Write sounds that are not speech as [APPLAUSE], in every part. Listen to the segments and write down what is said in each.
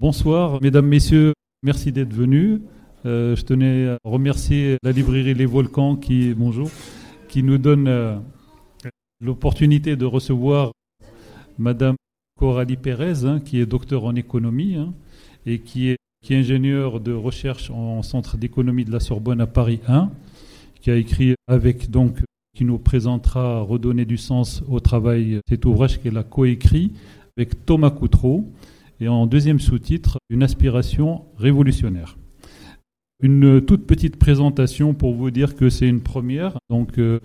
Bonsoir, mesdames, messieurs, merci d'être venus. Euh, je tenais à remercier la librairie Les Volcans qui, bonjour, qui nous donne euh, l'opportunité de recevoir Madame Coralie Pérez, hein, qui est docteur en économie hein, et qui est, qui ingénieure de recherche en centre d'économie de la Sorbonne à Paris 1, qui a écrit avec donc qui nous présentera Redonner du sens au travail, cet ouvrage qu'elle a coécrit avec Thomas Coutreau et en deuxième sous-titre, Une aspiration révolutionnaire. Une toute petite présentation pour vous dire que c'est une première. Donc, euh,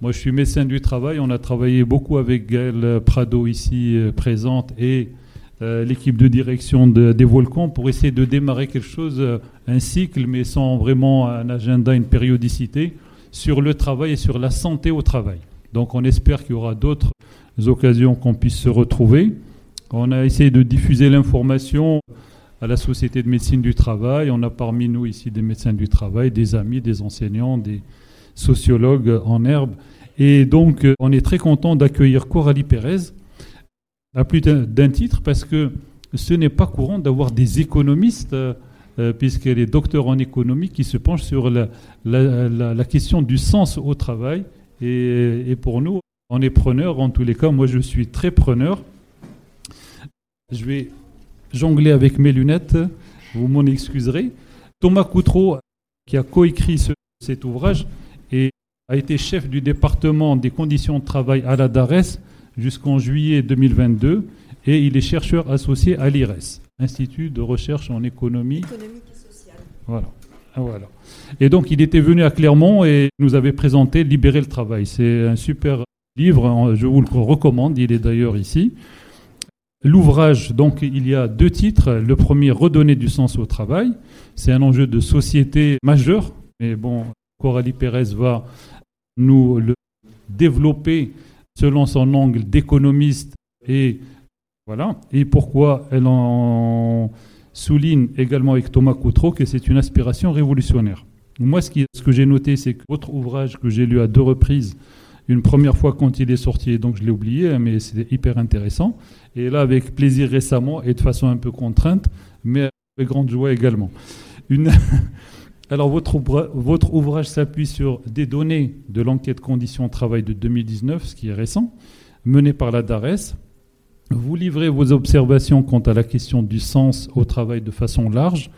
moi, je suis médecin du travail. On a travaillé beaucoup avec Gaël Prado ici euh, présente et euh, l'équipe de direction des Volcans pour essayer de démarrer quelque chose, un cycle, mais sans vraiment un agenda, une périodicité, sur le travail et sur la santé au travail. Donc, on espère qu'il y aura d'autres occasions qu'on puisse se retrouver. On a essayé de diffuser l'information à la Société de médecine du travail. On a parmi nous ici des médecins du travail, des amis, des enseignants, des sociologues en herbe. Et donc, on est très content d'accueillir Coralie Pérez à plus d'un titre parce que ce n'est pas courant d'avoir des économistes, euh, puisqu'elle est docteur en économie, qui se penchent sur la, question du sens au travail. Et pour nous, on est preneur. En tous les cas, moi, je suis très preneur. Je vais jongler avec mes lunettes, vous m'en excuserez. Thomas Coutreau, qui a coécrit cet ouvrage, et a été chef du département des conditions de travail à la DARES jusqu'en juillet 2022, et il est chercheur associé à l'IRES, Institut de recherche en économie. Économique et sociale. Voilà. Ah, voilà. Et donc, il était venu à Clermont et nous avait présenté Libérer le travail. C'est un super livre, je vous le recommande, il est d'ailleurs ici. L'ouvrage, donc, il y a deux titres. Le premier, Redonner du sens au travail. C'est un enjeu de société majeur. Mais bon, Coralie Pérez va nous le développer selon son angle d'économiste et voilà. Et pourquoi elle en souligne également avec Thomas Coutreau que c'est une aspiration révolutionnaire. Moi, ce, ce que j'ai noté, c'est que votre ouvrage que j'ai lu à deux reprises, une première fois quand il est sorti, donc je l'ai oublié, mais c'était hyper intéressant. Et là, avec plaisir récemment et de façon un peu contrainte, mais avec grande joie également. Une [LAUGHS] Alors, votre, votre ouvrage s'appuie sur des données de l'enquête conditions travail de 2019, ce qui est récent, menée par la DARES. Vous livrez vos observations quant à la question du sens au travail de façon large,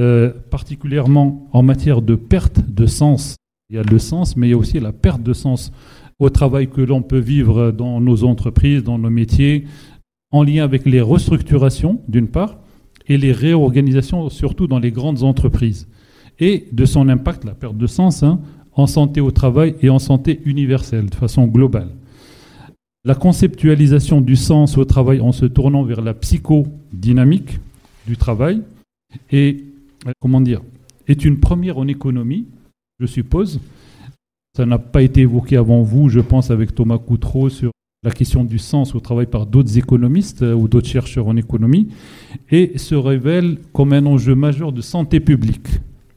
euh, particulièrement en matière de perte de sens. Il y a le sens, mais il y a aussi la perte de sens au travail que l'on peut vivre dans nos entreprises, dans nos métiers, en lien avec les restructurations, d'une part, et les réorganisations, surtout dans les grandes entreprises, et de son impact, la perte de sens, hein, en santé au travail et en santé universelle, de façon globale. La conceptualisation du sens au travail en se tournant vers la psychodynamique du travail est, comment dire, est une première en économie, je suppose. Ça n'a pas été évoqué avant vous, je pense, avec Thomas Coutreau sur la question du sens au travail par d'autres économistes euh, ou d'autres chercheurs en économie, et se révèle comme un enjeu majeur de santé publique.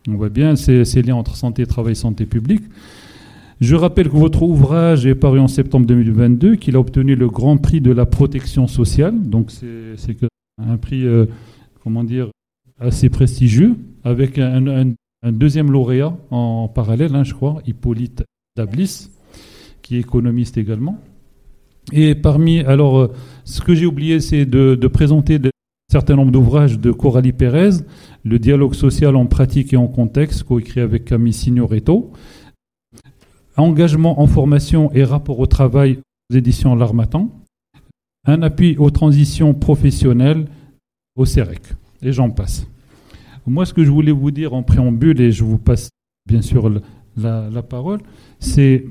On voit bien ces, liens entre santé, travail, santé publique. Je rappelle que votre ouvrage est paru en septembre 2022, qu'il a obtenu le Grand Prix de la protection sociale, donc c'est un prix, euh, comment dire, assez prestigieux, avec un, deuxième lauréat en parallèle, hein, je crois, Hippolyte Dablis, qui est économiste également. Et parmi, alors, euh, ce que j'ai oublié, c'est de, présenter un certain nombre d'ouvrages de Coralie Pérez, Le dialogue social en pratique et en contexte, coécrit avec Camille Signoretto, Engagement en formation et rapport au travail aux éditions L'Armatan, un appui aux transitions professionnelles au CEREC, et j'en passe. Moi, ce que je voulais vous dire en préambule, et je vous passe bien sûr la parole, c'est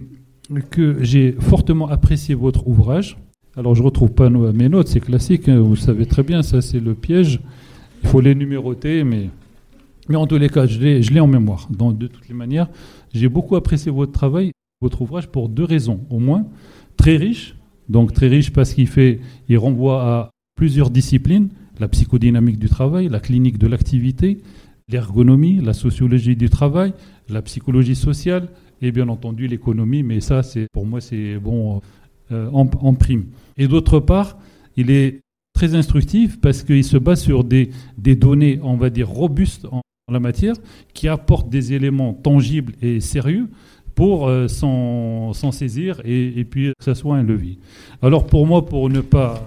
que j'ai fortement apprécié votre ouvrage. Alors, je ne retrouve pas mes notes, c'est classique, hein, vous savez très bien, ça c'est le piège. Il faut les numéroter, mais, mais en tous les cas, je l'ai en mémoire. de toutes les manières, j'ai beaucoup apprécié votre travail, votre ouvrage, pour deux raisons, au moins. Très riche, donc très riche parce qu'il fait, il renvoie à plusieurs disciplines, la psychodynamique du travail, la clinique de l'activité, l'ergonomie, la sociologie du travail, la psychologie sociale, et bien entendu l'économie, mais ça, c'est pour moi, c'est bon euh, en, prime. Et d'autre part, il est très instructif parce qu'il se base sur des, données, on va dire, robustes en, la matière, qui apportent des éléments tangibles et sérieux pour euh, s'en saisir et, et, puis que ça soit un levier. Alors pour moi, pour ne pas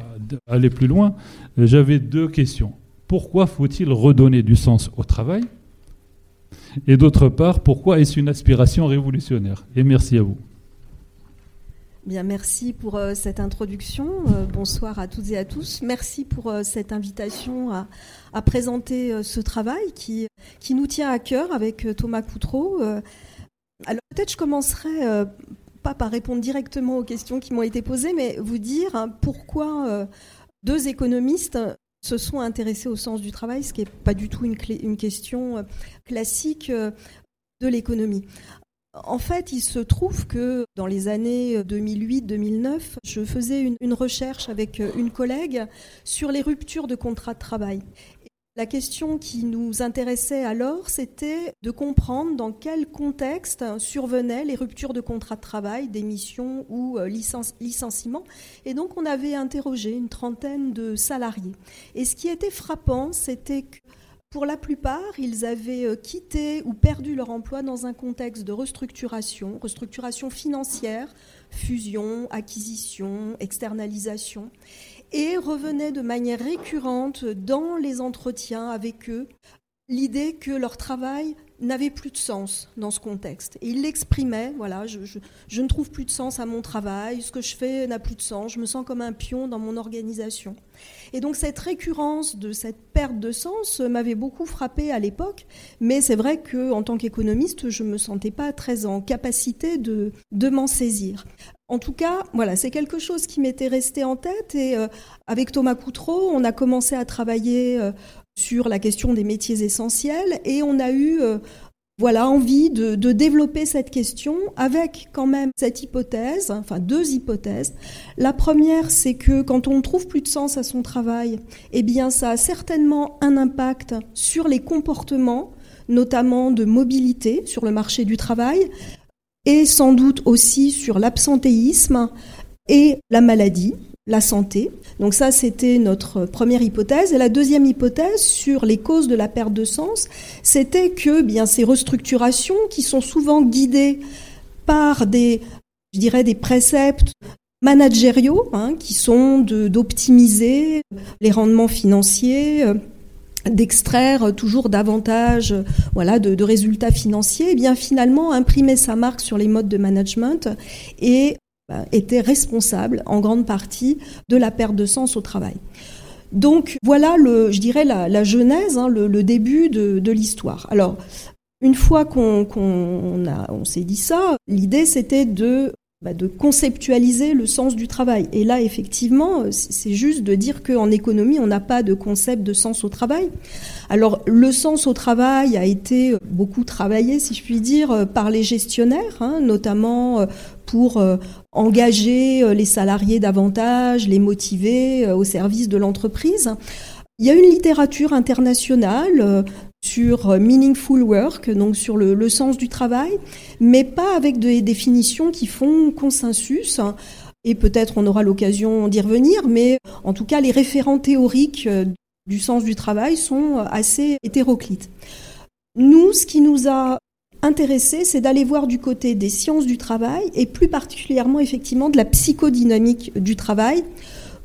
aller plus loin, j'avais deux questions. Pourquoi faut-il redonner du sens au travail? Et d'autre part, pourquoi est-ce une aspiration révolutionnaire? Et merci à vous. Bien, merci pour euh, cette introduction. Euh, bonsoir à toutes et à tous. Merci pour euh, cette invitation à, à présenter ce travail qui, qui nous tient à cœur avec Thomas Coutreau. alors peut-être je commencerai pas par répondre directement aux questions qui m'ont été posées, mais vous dire hein, pourquoi deux économistes se sont intéressés au sens du travail, ce qui n'est pas du tout une, une question classique de l'économie. En fait, il se trouve que dans les années 2008-2009, je faisais une, recherche avec une collègue sur les ruptures de contrats de travail. La question qui nous intéressait alors, c'était de comprendre dans quel contexte survenaient les ruptures de contrats de travail, démission ou euh, licenciement. Et donc, on avait interrogé une trentaine de salariés. Et ce qui était frappant, c'était que pour la plupart, ils avaient euh, quitté ou perdu leur emploi dans un contexte de restructuration, restructuration financière, fusion, acquisition, externalisation, et revenaient de manière récurrente dans les entretiens avec eux l'idée que leur travail n'avait plus de sens dans ce contexte. Et il l'exprimait, voilà, je, je, ne trouve plus de sens à mon travail, ce que je fais n'a plus de sens, je me sens comme un pion dans mon organisation. Et donc cette récurrence de cette perte de sens m'avait beaucoup frappé à l'époque, mais c'est vrai que en tant qu'économiste, je me sentais pas très en capacité de, de m'en saisir. En tout cas, voilà, c'est quelque chose qui m'était resté en tête et euh, avec Thomas Coutreau, on a commencé à travailler euh, sur la question des métiers essentiels et on a eu euh, voilà envie de, développer cette question avec quand même cette hypothèse, enfin deux hypothèses. La première, c'est que quand on ne trouve plus de sens à son travail, eh bien ça a certainement un impact sur les comportements, notamment de mobilité sur le marché du travail, et sans doute aussi sur l'absentéisme et la maladie la santé. Donc ça, c'était notre première hypothèse. Et la deuxième hypothèse sur les causes de la perte de sens, c'était que bien ces restructurations qui sont souvent guidées par des, je dirais, des préceptes managériaux, hein, qui sont d'optimiser les rendements financiers, euh, d'extraire toujours davantage voilà de, résultats financiers et eh bien finalement imprimer sa marque sur les modes de management et euh, était responsable en grande partie de la perte de sens au travail. Donc voilà, je dirais, la, genèse, hein, le, début de, l'histoire. Alors, une fois qu'on on s'est dit ça, l'idée c'était de bah, de conceptualiser le sens du travail. Et là, effectivement, c'est juste de dire qu'en économie, on n'a pas de concept de sens au travail. Alors, le sens au travail a été beaucoup travaillé, si je puis dire, par les gestionnaires, hein, notamment euh, pour euh, engager euh, les salariés davantage, les motiver au service de l'entreprise. Il y a une littérature internationale sur euh, meaningful work, donc sur le, sens du travail, mais pas avec des définitions qui font consensus. Et peut-être on aura l'occasion d'y revenir, mais en tout cas les référents théoriques euh, du sens du travail sont assez hétéroclites. Nous, ce qui nous a intéressé, c'est d'aller voir du côté des sciences du travail et plus particulièrement effectivement de la psychodynamique du travail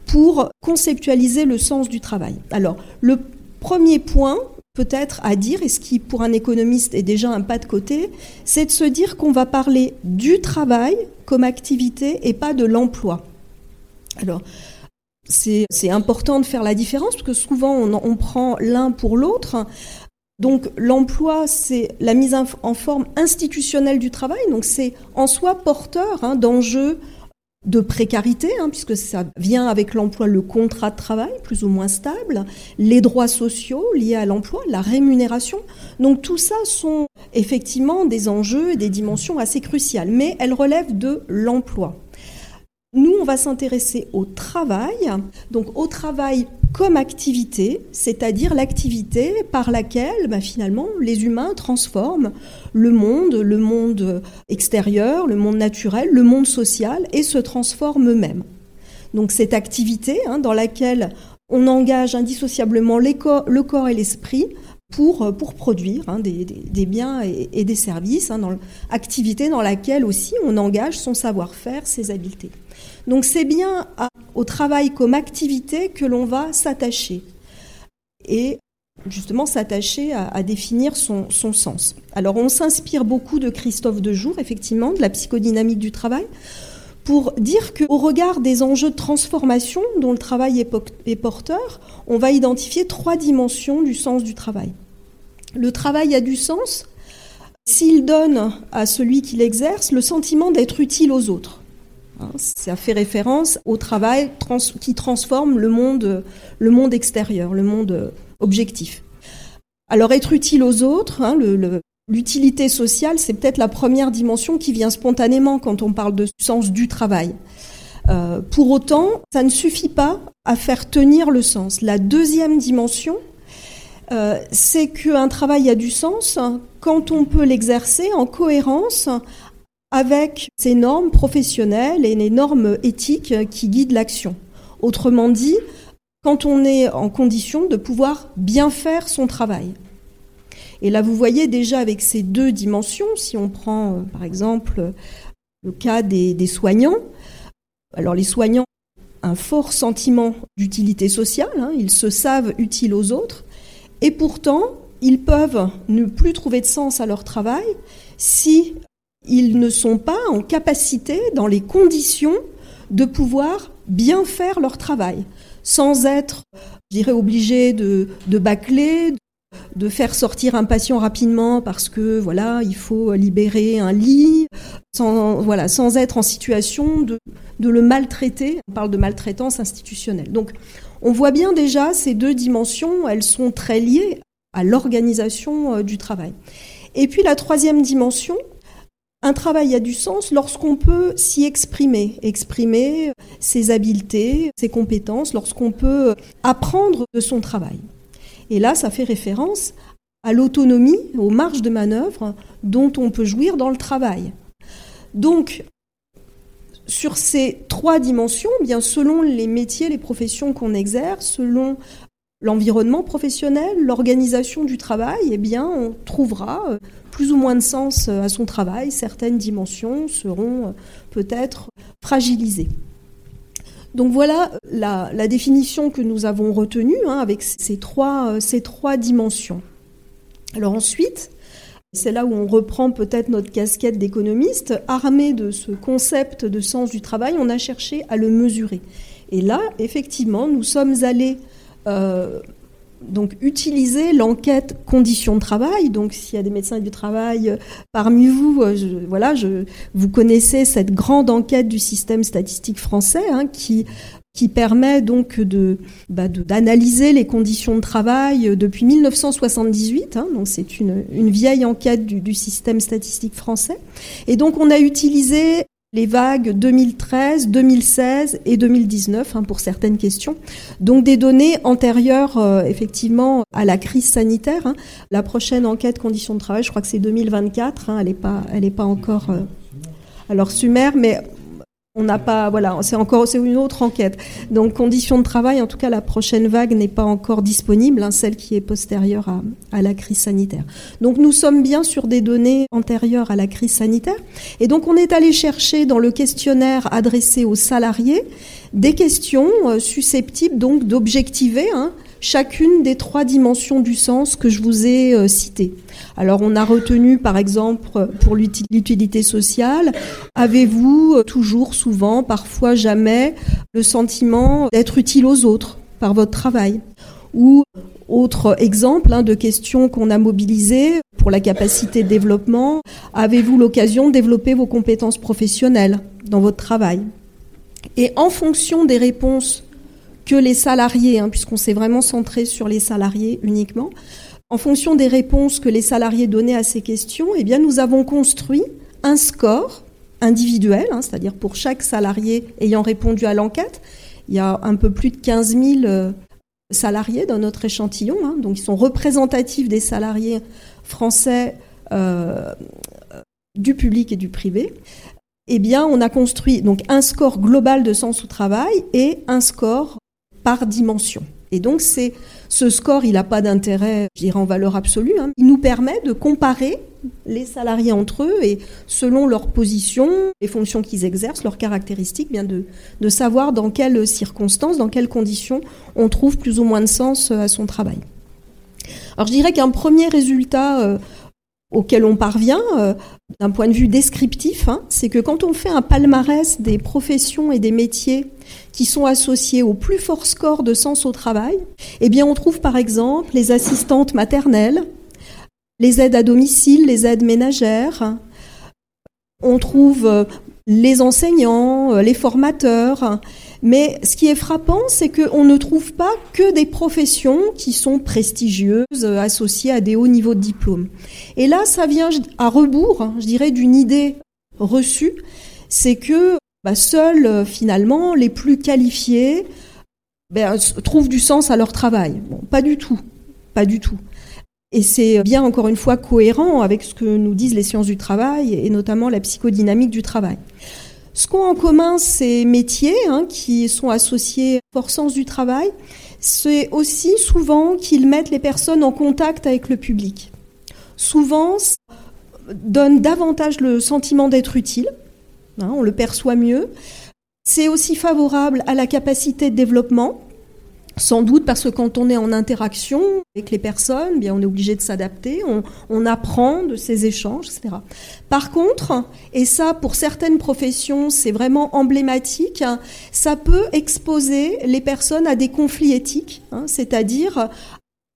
pour conceptualiser le sens du travail. Alors, le premier point, peut-être à dire, et ce qui pour un économiste est déjà un pas de côté, c'est de se dire qu'on va parler du travail comme activité et pas de l'emploi. Alors, c'est important de faire la différence parce que souvent on, prend l'un pour l'autre. Donc l'emploi, c'est la mise en forme institutionnelle du travail, donc c'est en soi porteur hein, d'enjeux de précarité, hein, puisque ça vient avec l'emploi, le contrat de travail plus ou moins stable, les droits sociaux liés à l'emploi, la rémunération. Donc tout ça sont effectivement des enjeux et des dimensions assez cruciales, mais elles relèvent de l'emploi. Nous, on va s'intéresser au travail, donc au travail comme activité, c'est-à-dire l'activité par laquelle bah, finalement les humains transforment le monde, le monde extérieur, le monde naturel, le monde social et se transforment eux-mêmes. Donc cette activité hein, dans laquelle on engage indissociablement le corps et l'esprit pour, pour produire hein, des, biens et, des services, hein, dans activité dans laquelle aussi on engage son savoir-faire, ses habiletés. Donc c'est bien au travail comme activité que l'on va s'attacher et justement s'attacher à, définir son, sens. Alors on s'inspire beaucoup de Christophe Dejour, effectivement, de la psychodynamique du travail, pour dire qu'au regard des enjeux de transformation dont le travail est porteur, on va identifier trois dimensions du sens du travail. Le travail a du sens s'il donne à celui qui l'exerce le sentiment d'être utile aux autres. Hein, ça fait référence au travail qui transforme le monde, le monde extérieur, le monde objectif. Alors être utile aux autres, hein, l'utilité sociale, c'est peut-être la première dimension qui vient spontanément quand on parle de sens du travail. Euh, pour autant, ça ne suffit pas à faire tenir le sens. La deuxième dimension, euh, c'est qu'un travail a du sens quand on peut l'exercer en cohérence avec ces normes professionnelles et les normes éthiques qui guident l'action. Autrement dit, quand on est en condition de pouvoir bien faire son travail. Et là, vous voyez déjà avec ces deux dimensions, si on prend euh, par exemple le cas des, soignants, alors les soignants ont un fort sentiment d'utilité sociale, hein, ils se savent utiles aux autres, et pourtant, ils peuvent ne plus trouver de sens à leur travail si ils ne sont pas en capacité, dans les conditions, de pouvoir bien faire leur travail, sans être, je dirais, obligés de, de bâcler, de faire sortir un patient rapidement parce que voilà, il faut libérer un lit, sans, voilà, sans être en situation de, de le maltraiter. On parle de maltraitance institutionnelle. Donc, on voit bien déjà ces deux dimensions, elles sont très liées à l'organisation euh, du travail. Et puis la troisième dimension, un travail a du sens lorsqu'on peut s'y exprimer, exprimer ses habiletés, ses compétences, lorsqu'on peut apprendre de son travail. Et là, ça fait référence à l'autonomie, aux marges de manœuvre dont on peut jouir dans le travail. Donc, sur ces trois dimensions, bien selon les métiers, les professions qu'on exerce, selon l'environnement professionnel, l'organisation du travail, eh bien, on trouvera euh, plus ou moins de sens euh, à son travail. Certaines dimensions seront euh, peut-être fragilisées. Donc voilà la, définition que nous avons retenue hein, avec ces trois, ces trois dimensions. Alors ensuite, c'est là où on reprend peut-être notre casquette d'économiste. Armé de ce concept de sens du travail, on a cherché à le mesurer. Et là, effectivement, nous sommes allés donc utiliser l'enquête conditions de travail. Donc s'il y a des médecins du travail euh, parmi vous, euh, voilà, vous connaissez cette grande enquête du système statistique français hein, qui permet donc de bah, d'analyser les conditions de travail depuis 1978. Hein, donc c'est une, une, vieille enquête du, du, système statistique français. Et donc on a utilisé les vagues 2013, 2016 et 2019 hein, pour certaines questions. Donc des données antérieures euh, effectivement à la crise sanitaire. Hein. La prochaine enquête conditions de travail, je crois que c'est 2024. Hein, elle n'est pas, pas encore. Euh, alors Sumer, mais on n'a pas, voilà, c'est encore, c'est une autre enquête. Donc, conditions de travail, en tout cas, la prochaine vague n'est pas encore disponible, hein, celle qui est postérieure à, à, la crise sanitaire. Donc, nous sommes bien sur des données antérieures à la crise sanitaire. Et donc, on est allé chercher dans le questionnaire adressé aux salariés des questions euh, susceptibles donc d'objectiver hein, chacune des trois dimensions du sens que je vous ai euh, citées. Alors on a retenu par exemple pour l'utilité sociale, avez-vous euh, toujours, souvent, parfois jamais le sentiment d'être utile aux autres par votre travail? Ou autre exemple hein, de questions qu'on a mobilisées pour la capacité de développement, avez-vous l'occasion de développer vos compétences professionnelles dans votre travail? Et en fonction des réponses que les salariés, hein, puisqu'on s'est vraiment centré sur les salariés uniquement, en fonction des réponses que les salariés donnaient à ces questions, eh bien, nous avons construit un score individuel, hein, c'est-à-dire pour chaque salarié ayant répondu à l'enquête. Il y a un peu plus de 15 000 euh, salariés dans notre échantillon, hein, donc ils sont représentatifs des salariés français euh, du public et du privé. Eh bien, on a construit donc un score global de sens au travail et un score par dimension. Et donc c'est ce score, il n'a pas d'intérêt, je dirais en valeur absolue. Hein. Il nous permet de comparer les salariés entre eux et selon leur position, les fonctions qu'ils exercent, leurs caractéristiques, bien de, de savoir dans quelles circonstances, dans quelles conditions on trouve plus ou moins de sens euh, à son travail. Alors je dirais qu'un premier résultat euh, auquel on parvient, euh, d'un point de vue descriptif, hein, c'est que quand on fait un palmarès des professions et des métiers qui sont associés au plus fort score de sens au travail, eh bien on trouve par exemple les assistantes maternelles, les aides à domicile, les aides ménagères, on trouve euh, les enseignants, euh, les formateurs, mais ce qui est frappant, c'est qu'on ne trouve pas que des professions qui sont prestigieuses, euh, associées à des hauts niveaux de diplôme. Et là, ça vient à rebours, hein, je dirais, d'une idée reçue, c'est que bah, seuls, euh, finalement, les plus qualifiés ben, trouvent du sens à leur travail. Pas du tout, pas du tout. Et c'est bien, encore une fois, cohérent avec ce que nous disent les sciences du travail et notamment la psychodynamique du travail. Ce qu'ont en commun ces métiers hein, qui sont associés au sens du travail, c'est aussi souvent qu'ils mettent les personnes en contact avec le public. Souvent, ça donne davantage le sentiment d'être utile, hein, on le perçoit mieux. C'est aussi favorable à la capacité de développement, sans doute parce que quand on est en interaction avec les personnes, bien on est obligé de s'adapter, on, apprend de ces échanges, etc. Par contre, et ça pour certaines professions c'est vraiment emblématique, ça peut exposer les personnes à des conflits éthiques, hein, c'est-à-dire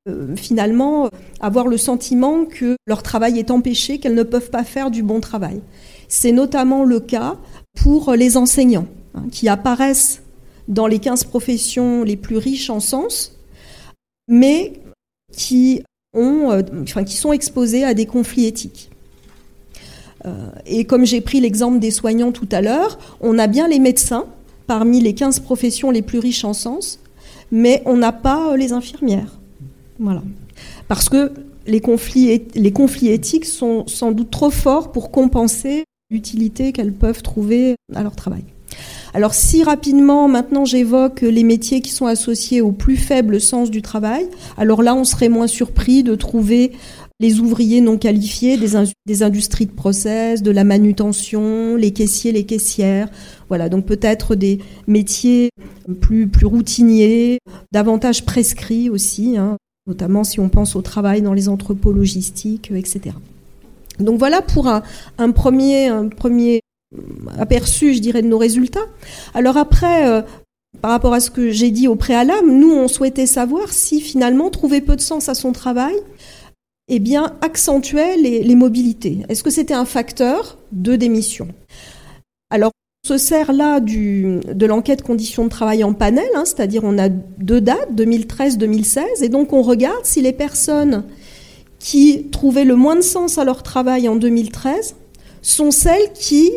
euh, finalement avoir le sentiment que leur travail est empêché, qu'elles ne peuvent pas faire du bon travail. C'est notamment le cas pour les enseignants hein, qui apparaissent dans les 15 professions les plus riches en sens, mais qui, euh, sont exposées à des conflits éthiques. Euh, et comme j'ai pris l'exemple des soignants tout à l'heure, on a bien les médecins parmi les 15 professions les plus riches en sens, mais on n'a pas euh, les infirmières. Voilà. Parce que les conflits éthiques sont sans doute trop forts pour compenser l'utilité qu'elles peuvent trouver à leur travail. Alors si rapidement maintenant j'évoque les métiers qui sont associés au plus faible sens du travail, alors là on serait moins surpris de trouver les ouvriers non qualifiés des, industries de process, de la manutention, les caissiers, les caissières. Voilà, donc peut-être des métiers plus, plus routiniers, davantage prescrits aussi, hein, notamment si on pense au travail dans les entrepôts logistiques, etc. Donc voilà pour un, un premier, un premier aperçu, je dirais, de nos résultats. Alors après, euh, par rapport à ce que j'ai dit au préalable, nous, on souhaitait savoir si finalement trouver peu de sens à son travail, eh bien, accentuait les, mobilités. Est-ce que c'était un facteur de démission? Alors, on se sert là de l'enquête conditions de travail en panel, hein, c'est-à-dire on a deux dates, 2013-2016, et donc on regarde si les personnes qui trouvaient le moins de sens à leur travail en 2013 sont celles qui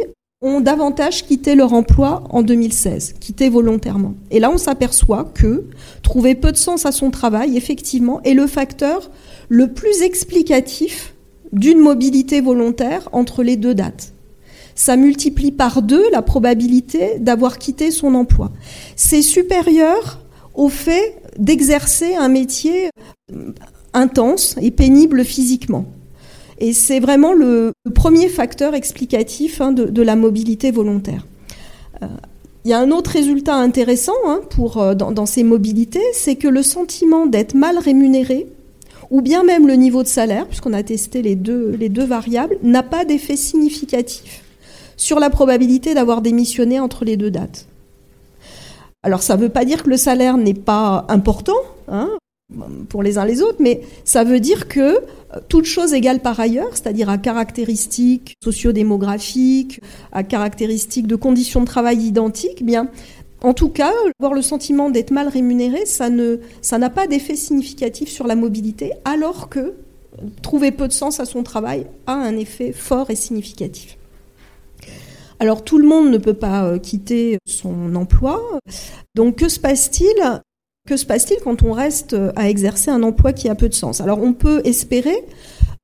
ont davantage quitté leur emploi en 2016, quitté volontairement. Et là, on s'aperçoit que trouver peu de sens à son travail, effectivement, est le facteur le plus explicatif d'une mobilité volontaire entre les deux dates. Ça multiplie par deux la probabilité d'avoir quitté son emploi. C'est supérieur au fait d'exercer un métier intense et pénible physiquement. Et c'est vraiment le, premier facteur explicatif hein, de, la mobilité volontaire. Euh, il y a un autre résultat intéressant hein, euh, dans, ces mobilités, c'est que le sentiment d'être mal rémunéré, ou bien même le niveau de salaire, puisqu'on a testé les deux, les deux variables, n'a pas d'effet significatif sur la probabilité d'avoir démissionné entre les deux dates. Alors ça ne veut pas dire que le salaire n'est pas important, hein, pour les uns les autres, mais ça veut dire que euh, toute chose égale par ailleurs, c'est-à-dire à caractéristiques sociodémographiques, à caractéristiques de conditions de travail identiques, eh bien, en tout cas, avoir le sentiment d'être mal rémunéré, ça ne, ça n'a pas d'effet significatif sur la mobilité, alors que trouver peu de sens à son travail a un effet fort et significatif. Alors tout le monde ne peut pas euh, quitter son emploi. Donc que se passe-t-il? Que se passe-t-il quand on reste à exercer un emploi qui a peu de sens? Alors on peut espérer,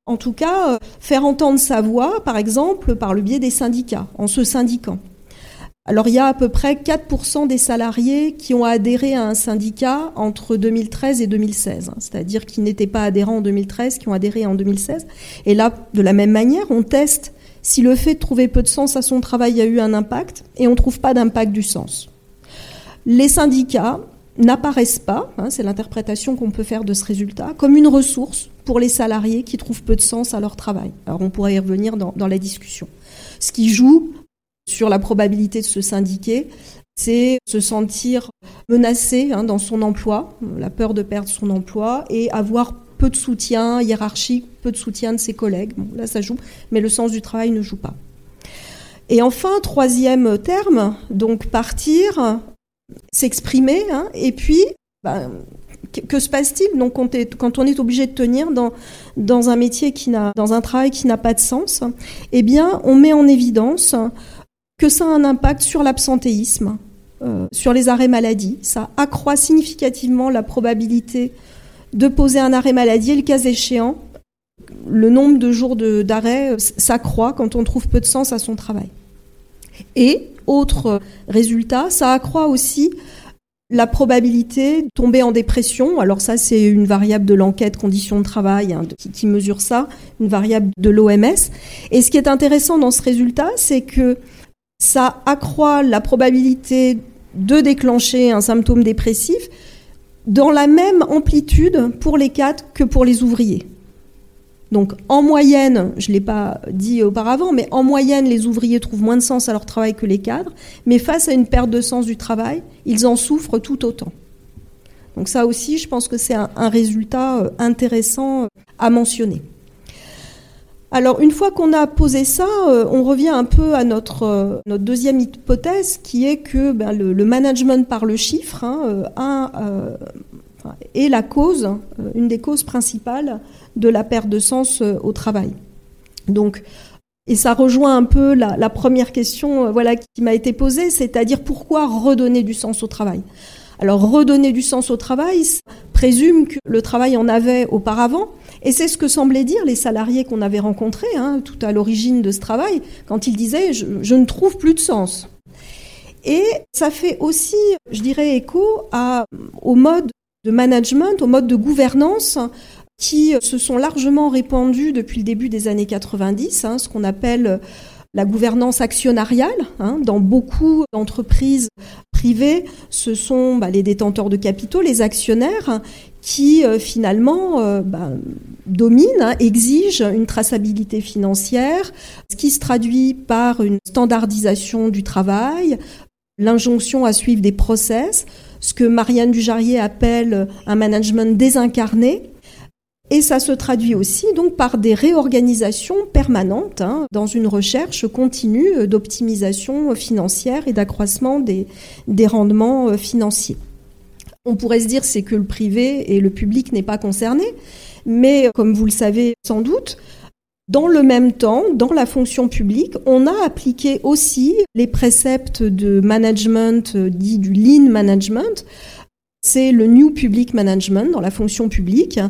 en tout cas, faire entendre sa voix, par exemple, par le biais des syndicats, en se syndiquant. Alors il y a à peu près 4% des salariés qui ont adhéré à un syndicat entre 2013 et 2016, hein. c'est-à-dire qui n'étaient pas adhérents en 2013, qui ont adhéré en 2016. Et là, de la même manière, on teste si le fait de trouver peu de sens à son travail a eu un impact, et on ne trouve pas d'impact du sens. Les syndicats n'apparaissent pas, hein, c'est l'interprétation qu'on peut faire de ce résultat, comme une ressource pour les salariés qui trouvent peu de sens à leur travail. Alors on pourrait y revenir dans, la discussion. Ce qui joue sur la probabilité de se syndiquer, c'est se sentir menacé hein, dans son emploi, la peur de perdre son emploi et avoir peu de soutien hiérarchique, peu de soutien de ses collègues. là, ça joue, mais le sens du travail ne joue pas. Et enfin, troisième terme, donc partir, s'exprimer, hein, et puis, ben, que, se passe-t-il? Donc quand, on est obligé de tenir dans, dans un métier qui n'a, dans un travail qui n'a pas de sens Eh bien, on met en évidence que ça a un impact sur l'absentéisme, euh, sur les arrêts maladie. Ça accroît significativement la probabilité de poser un arrêt maladie et le cas échéant, le nombre de jours d'arrêt s'accroît quand on trouve peu de sens à son travail. Et, autre résultat, ça accroît aussi la probabilité de tomber en dépression. Alors ça, c'est une variable de l'enquête conditions de travail hein, qui, mesure ça, une variable de l'OMS. Et ce qui est intéressant dans ce résultat, c'est que ça accroît la probabilité de déclencher un symptôme dépressif dans la même amplitude pour les cadres que pour les ouvriers. Donc en moyenne, je ne l'ai pas dit auparavant, mais en moyenne, les ouvriers trouvent moins de sens à leur travail que les cadres, mais face à une perte de sens du travail, ils en souffrent tout autant. Donc ça aussi, je pense que c'est un, résultat euh, intéressant euh, à mentionner. Alors une fois qu'on a posé ça, euh, on revient un peu à notre, deuxième hypothèse qui est que ben, le, management par le chiffre hein, est la cause, une des causes principales de la perte de sens euh, au travail. Donc, et ça rejoint un peu la, première question euh, voilà, qui m'a été posée, c'est-à-dire pourquoi redonner du sens au travail? Alors redonner du sens au travail présume que le travail en avait auparavant, et c'est ce que semblaient dire les salariés qu'on avait rencontrés hein, tout à l'origine de ce travail, quand ils disaient je, ne trouve plus de sens. Et ça fait aussi, je dirais, écho au mode de management, au mode de gouvernance qui se sont largement répandus depuis le début des années 90, hein, ce qu'on appelle la gouvernance actionnariale. Hein, dans beaucoup d'entreprises privées, ce sont bah, les détenteurs de capitaux, les actionnaires, qui euh, finalement euh, bah, dominent, hein, exigent une traçabilité financière, ce qui se traduit par une standardisation du travail, l'injonction à suivre des process, ce que Marianne Dujarier appelle un management désincarné, et ça se traduit aussi donc par des réorganisations permanentes hein, dans une recherche continue d'optimisation financière et d'accroissement des, des rendements euh, financiers. On pourrait se dire c'est que le privé et le public n'est pas concerné, mais comme vous le savez sans doute, dans le même temps, dans la fonction publique, on a appliqué aussi les préceptes de management euh, dit du lean management c'est le New Public Management dans la fonction publique,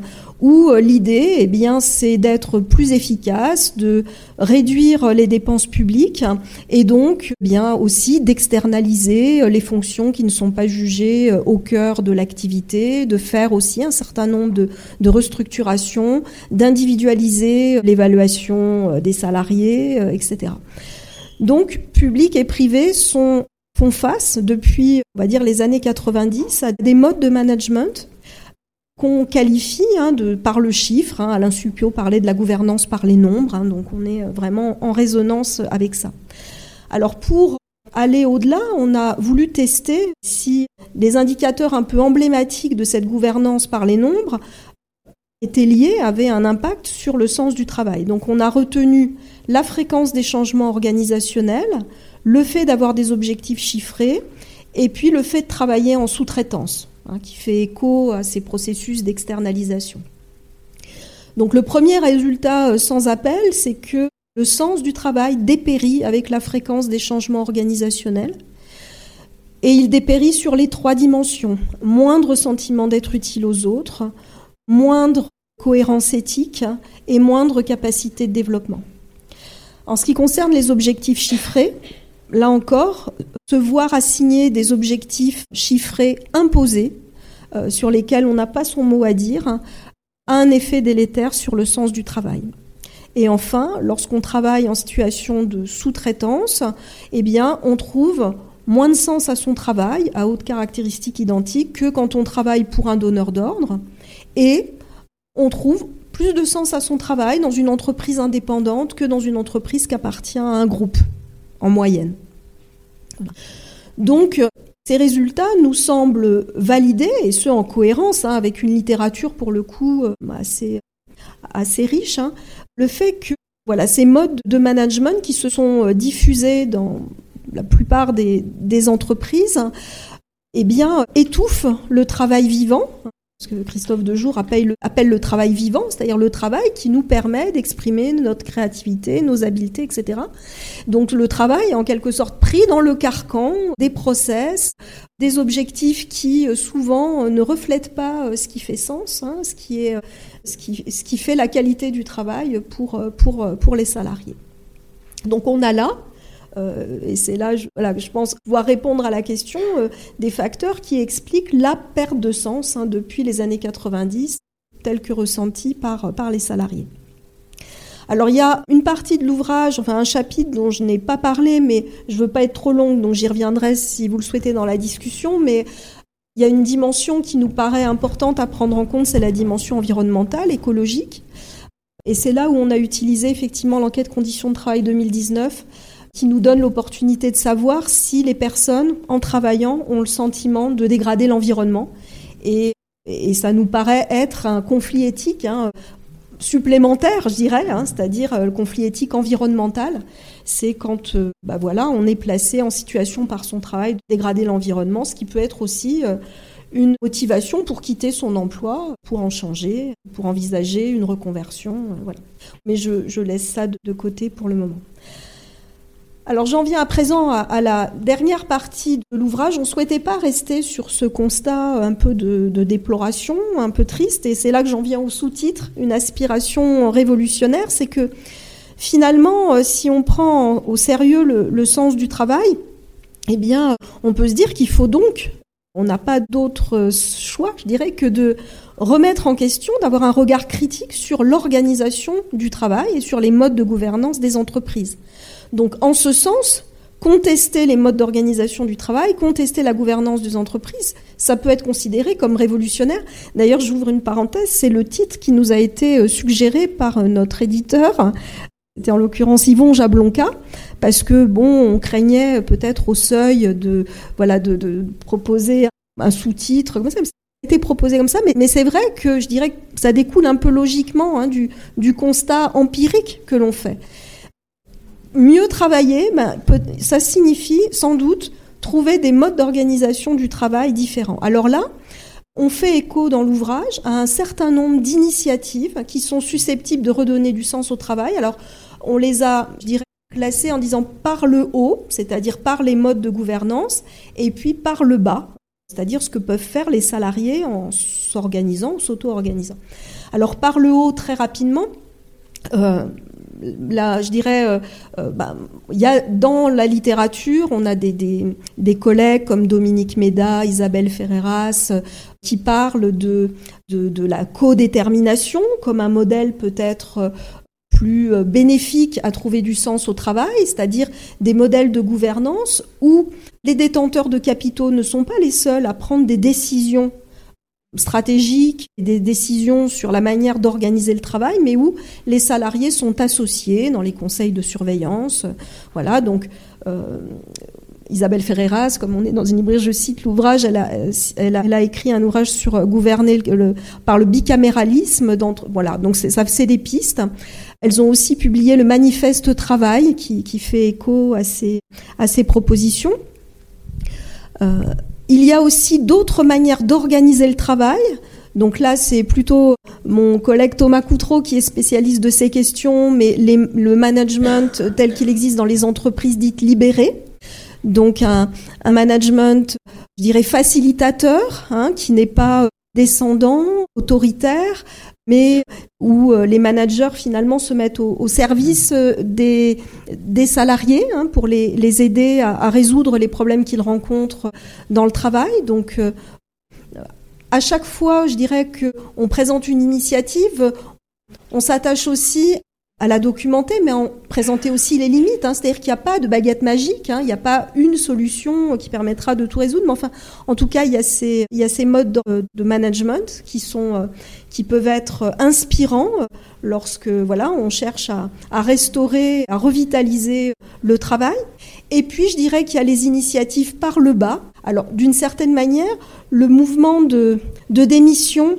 où euh, l'idée, eh bien, c'est d'être plus efficace, de réduire les dépenses publiques et donc, eh bien, aussi d'externaliser euh, les fonctions qui ne sont pas jugées euh, au cœur de l'activité, de faire aussi un certain nombre de, de restructurations, d'individualiser l'évaluation des salariés, etc. Donc, public et privé sont font face depuis, va dire, les années 90 à des modes de management qu'on qualifie hein, de, par le chiffre. Hein, Alain Supio parlait de la gouvernance par les nombres, hein, donc on est vraiment en résonance avec ça. Alors pour aller au-delà, on a voulu tester si les indicateurs un peu emblématiques de cette gouvernance par les nombres étaient liés, avaient un impact sur le sens du travail. Donc on a retenu la fréquence des changements organisationnels, le fait d'avoir des objectifs chiffrés et puis le fait de travailler en sous-traitance, hein, qui fait écho à ces processus d'externalisation. Donc le premier résultat euh, sans appel, c'est que le sens du travail dépérit avec la fréquence des changements organisationnels. Et il dépérit sur les trois dimensions. Moindre sentiment d'être utile aux autres, moindre cohérence éthique et moindre capacité de développement. En ce qui concerne les objectifs chiffrés, là encore, se voir assigner des objectifs chiffrés imposés euh, sur lesquels on n'a pas son mot à dire a un effet délétère sur le sens du travail. Et enfin, lorsqu'on travaille en situation de sous-traitance, eh on trouve moins de sens à son travail, à haute caractéristique identique, que quand on travaille pour un donneur d'ordre. Et on trouve plus de sens à son travail dans une entreprise indépendante que dans une entreprise qui appartient à un groupe, en moyenne. Donc, ces résultats nous semblent validés, et ce en cohérence, hein, avec une littérature pour le coup euh, assez, riche, hein. le fait que voilà, ces modes de management qui se sont euh, diffusés dans la plupart des, entreprises, eh bien, étouffe le travail vivant, ce que Christophe Dejour appelle le, appelle le travail vivant, c'est-à-dire le travail qui nous permet d'exprimer notre créativité, nos habiletés, etc. Donc le travail en quelque sorte pris dans le carcan des process, des objectifs qui euh, souvent euh, ne reflètent pas euh, ce qui fait sens, hein, ce, qui est, ce, qui, fait la qualité du travail pour, les salariés. Donc on a là et c'est là, je, je pense pouvoir répondre à la question euh, des facteurs qui expliquent la perte de sens hein, depuis les années 90, telle que ressentie par, par les salariés. Alors il y a une partie de l'ouvrage, enfin un chapitre dont je n'ai pas parlé, mais je ne veux pas être trop longue, donc j'y reviendrai si vous le souhaitez dans la discussion, mais il y a une dimension qui nous paraît importante à prendre en compte, c'est la dimension environnementale, écologique. Et c'est là où on a utilisé effectivement l'enquête conditions de travail 2019 qui nous donne l'opportunité de savoir si les personnes, en travaillant, ont le sentiment de dégrader l'environnement. Et, ça nous paraît être un conflit éthique hein, supplémentaire, je dirais, hein, c'est-à-dire euh, le conflit éthique environnemental. C'est quand euh, bah voilà, on est placé en situation par son travail de dégrader l'environnement, ce qui peut être aussi euh, une motivation pour quitter son emploi, pour en changer, pour envisager une reconversion. voilà. Mais je, laisse ça de côté pour le moment. Alors j'en viens à présent à, la dernière partie de l'ouvrage. On ne souhaitait pas rester sur ce constat un peu de, déploration, un peu triste, et c'est là que j'en viens au sous-titre, une aspiration révolutionnaire, c'est que finalement, euh, si on prend au sérieux le, sens du travail, eh bien, on peut se dire qu'il faut donc, on n'a pas d'autre choix, je dirais, que de remettre en question, d'avoir un regard critique sur l'organisation du travail et sur les modes de gouvernance des entreprises. Donc en ce sens, contester les modes d'organisation du travail, contester la gouvernance des entreprises, ça peut être considéré comme révolutionnaire. D'ailleurs, j'ouvre une parenthèse, c'est le titre qui nous a été euh, suggéré par euh, notre éditeur, c'était en l'occurrence Yvon Jablonka, parce que bon, on craignait peut-être au seuil de voilà de, proposer un sous-titre comme ça. été proposé comme ça, mais, c'est vrai que je dirais que ça découle un peu logiquement hein, du constat empirique que l'on fait mieux travailler, ben, ça signifie sans doute trouver des modes d'organisation du travail différents. Alors là, on fait écho dans l'ouvrage à un certain nombre d'initiatives qui sont susceptibles de redonner du sens au travail. Alors, on les a, je dirais, classées en disant par le haut, c'est-à-dire par les modes de gouvernance, et puis par le bas, c'est-à-dire ce que peuvent faire les salariés en s'organisant, s'auto-organisant. Alors, par le haut, très rapidement, euh, là, je dirais, euh, euh, bah, dans la littérature, on a des, des, collègues comme Dominique Méda, Isabelle Ferreras, euh, qui parlent de, de, de la codétermination comme un modèle peut-être plus bénéfique à trouver du sens au travail, c'est-à-dire des modèles de gouvernance où les détenteurs de capitaux ne sont pas les seuls à prendre des décisions stratégiques, des décisions sur la manière d'organiser le travail, mais où les salariés sont associés dans les conseils de surveillance. Voilà, donc euh, Isabelle Ferreras, comme on est dans une librairie, je cite l'ouvrage, elle a, elle, a, écrit un ouvrage sur gouverner le, par le bicaméralisme. Voilà, donc ça c'est des pistes. Elles ont aussi publié le manifeste travail qui, qui fait écho à ces, à ces propositions. Euh, il y a aussi d'autres manières d'organiser le travail. Donc là, c'est plutôt mon collègue Thomas Coutreau qui est spécialiste de ces questions, mais le management tel qu'il existe dans les entreprises dites libérées. Donc un, management, je dirais, facilitateur, hein, qui n'est pas descendant, autoritaire, mais où les managers finalement se mettent au, service des, des salariés hein, pour les, aider à, à, résoudre les problèmes qu'ils rencontrent dans le travail. Donc à chaque fois, je dirais qu'on présente une initiative, on s'attache aussi à la documenter, mais en présenter aussi les limites. Hein. C'est-à-dire qu'il n'y a pas de baguette magique, hein. il n'y a pas une solution qui permettra de tout résoudre. Mais enfin, en tout cas, il y a ces, modes de, management qui sont, euh, qui peuvent être inspirants lorsque voilà, on cherche à, restaurer, à revitaliser le travail. Et puis, je dirais qu'il y a les initiatives par le bas. Alors, d'une certaine manière, le mouvement de, démission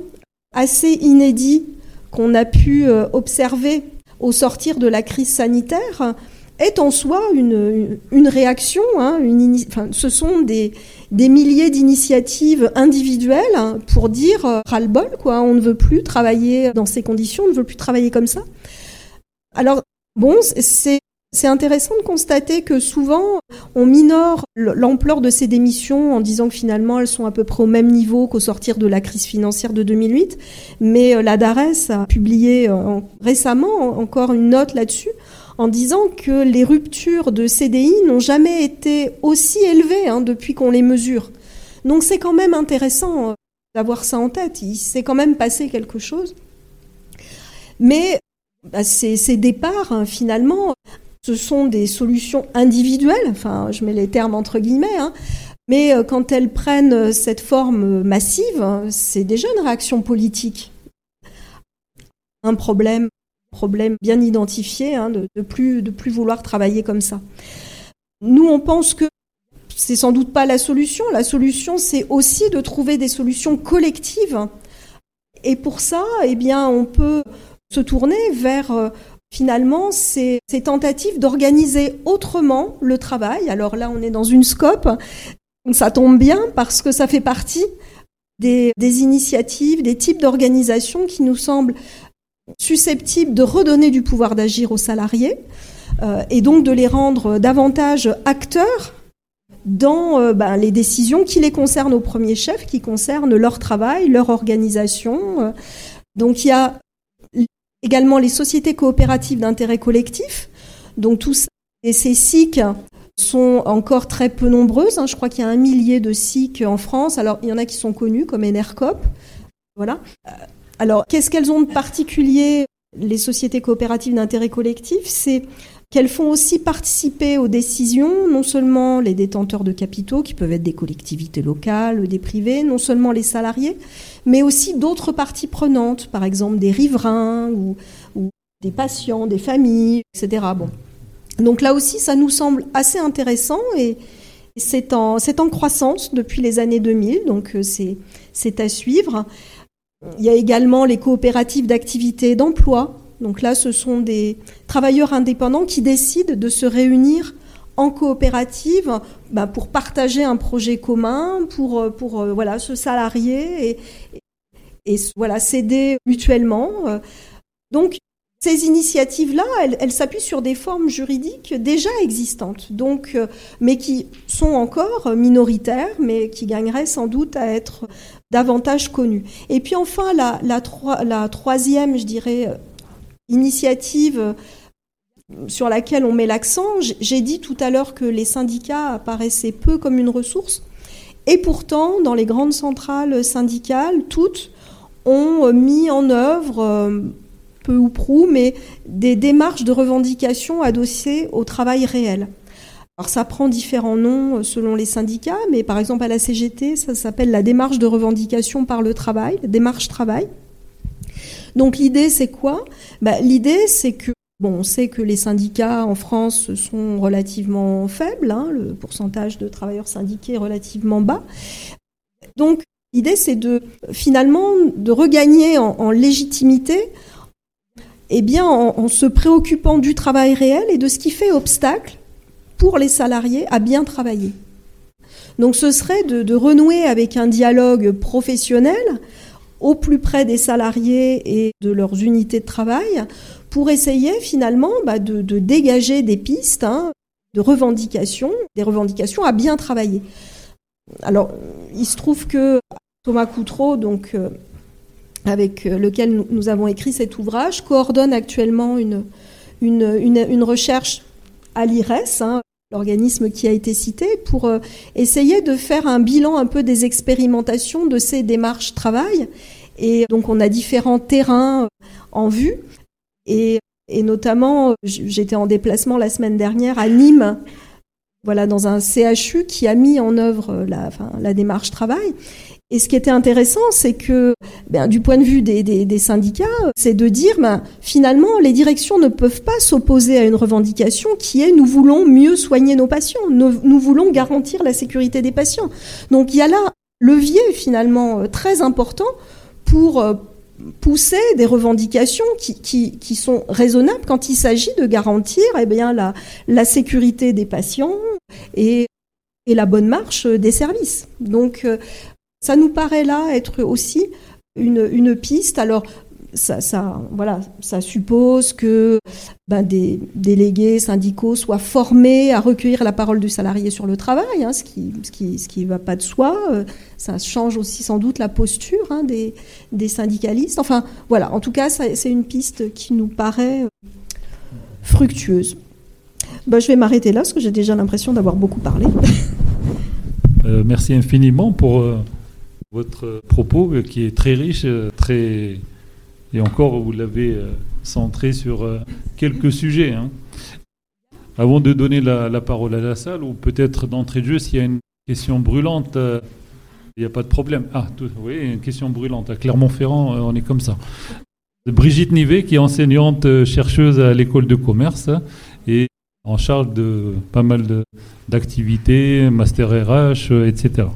assez inédit qu'on a pu euh, observer au sortir de la crise sanitaire est en soi une, une réaction. Hein, une, enfin, ce sont des, des milliers d'initiatives individuelles pour dire euh, ras-le-bol, quoi. On ne veut plus travailler dans ces conditions, on ne veut plus travailler comme ça. Alors, bon, c'est c'est intéressant de constater que souvent on minore l'ampleur de ces démissions en disant que finalement elles sont à peu près au même niveau qu'au sortir de la crise financière de 2008. Mais euh, la DARES a publié euh, récemment encore une note là-dessus en disant que les ruptures de CDI n'ont jamais été aussi élevées hein, depuis qu'on les mesure. Donc c'est quand même intéressant euh, d'avoir ça en tête. Il s'est quand même passé quelque chose. Mais bah, ces, départs, hein, finalement, ce sont des solutions individuelles, enfin je mets les termes entre guillemets, hein. mais euh, quand elles prennent cette forme massive, c'est déjà une réaction politique. Un problème, problème bien identifié, hein, de, plus, de plus vouloir travailler comme ça. Nous, on pense que c'est sans doute pas la solution. La solution, c'est aussi de trouver des solutions collectives. Et pour ça, eh bien, on peut se tourner vers euh, finalement ces, tentatives d'organiser autrement le travail. Alors là, on est dans une scope, ça tombe bien parce que ça fait partie des, initiatives, des types d'organisations qui nous semblent susceptibles de redonner du pouvoir d'agir aux salariés euh, et donc de les rendre davantage acteurs dans euh, ben, les décisions qui les concernent au premier chef, qui concernent leur travail, leur organisation. Donc il y a également les sociétés coopératives d'intérêt collectif. Donc tous ces SIC sont encore très peu nombreuses. Hein. Je crois qu'il y a un millier de SIC en France. Alors il y en a qui sont connus comme Enercop. Voilà. Euh, alors qu'est-ce qu'elles ont de particulier les sociétés coopératives d'intérêt collectif? C'est qu'elles font aussi participer aux décisions non seulement les détenteurs de capitaux, qui peuvent être des collectivités locales, des privés, non seulement les salariés, mais aussi d'autres parties prenantes, par exemple des riverains ou, des patients, des familles, etc. Donc là aussi, ça nous semble assez intéressant et c'est en, croissance depuis les années 2000, donc euh, c'est à suivre. Il y a également les coopératives d'activité d'emploi. Donc là, ce sont des travailleurs indépendants qui décident de se réunir en coopérative bah, pour partager un projet commun, pour, euh, pour euh, voilà, se salarier et, voilà, s'aider mutuellement. Donc, ces initiatives-là, elles, s'appuient sur des formes juridiques déjà existantes, donc, euh, mais qui sont encore minoritaires, mais qui gagneraient sans doute à être davantage connues. Et puis enfin, la, la, la troisième, je dirais, initiative sur laquelle on met l'accent. J'ai dit tout à l'heure que les syndicats apparaissaient peu comme une ressource. Et pourtant, dans les grandes centrales syndicales, toutes ont mis en œuvre, euh, peu ou prou, mais des démarches de revendication adossées au travail réel. Alors ça prend différents noms euh, selon les syndicats, mais par exemple à la CGT, ça s'appelle la démarche de revendication par le travail, la démarche travail. Donc l'idée c'est quoi? Bah, L'idée c'est que Bon, on sait que les syndicats en France sont relativement faibles, hein, le pourcentage de travailleurs syndiqués est relativement bas. Donc, l'idée, c'est de finalement de regagner en, légitimité, eh bien, en, se préoccupant du travail réel et de ce qui fait obstacle pour les salariés à bien travailler. Donc, ce serait de renouer avec un dialogue professionnel au plus près des salariés et de leurs unités de travail pour essayer finalement bah, de, dégager des pistes hein, de revendications, des revendications à bien travailler. Alors, il se trouve que Thomas Coutreau, donc, euh, avec lequel nous avons écrit cet ouvrage, coordonne actuellement une, une, recherche à l'IRES, hein, l'organisme qui a été cité, pour essayer de faire un bilan un peu des expérimentations de ces démarches travail. Et donc on a différents terrains en vue. Et, et notamment, j'étais en déplacement la semaine dernière à Nîmes, voilà, dans un CHU qui a mis en œuvre la, la démarche travail. Et ce qui était intéressant, c'est que, ben, du point de vue des, syndicats, c'est de dire, ben, finalement, les directions ne peuvent pas s'opposer à une revendication qui est nous voulons mieux soigner nos patients, nous, voulons garantir la sécurité des patients. Donc il y a là levier finalement très important pour euh, pousser des revendications qui, sont raisonnables quand il s'agit de garantir eh bien, la, sécurité des patients et, et la bonne marche des services. Donc, euh, ça nous paraît là être aussi une, une piste. Alors, ça, ça, voilà, ça suppose que ben, des délégués syndicaux soient formés à recueillir la parole du salarié sur le travail, hein, ce qui ce qui, ce qui va pas de soi. Euh, ça change aussi sans doute la posture hein, des, des syndicalistes. Enfin, voilà, en tout cas, c'est une piste qui nous paraît euh, fructueuse. Ben, je vais m'arrêter là parce que j'ai déjà l'impression d'avoir beaucoup parlé. Euh, merci infiniment pour votre propos qui est très riche, très et encore, vous l'avez euh, centré sur euh, quelques sujets. Hein. Avant de donner la, parole à la salle, ou peut-être d'entrée de jeu, s'il y a une question brûlante, euh, il n'y a pas de problème. Ah, oui, une question brûlante. À Clermont-Ferrand, on est comme ça. Brigitte Nivet, qui est enseignante chercheuse à l'école de commerce et en charge de pas mal d'activités, master RH, etc.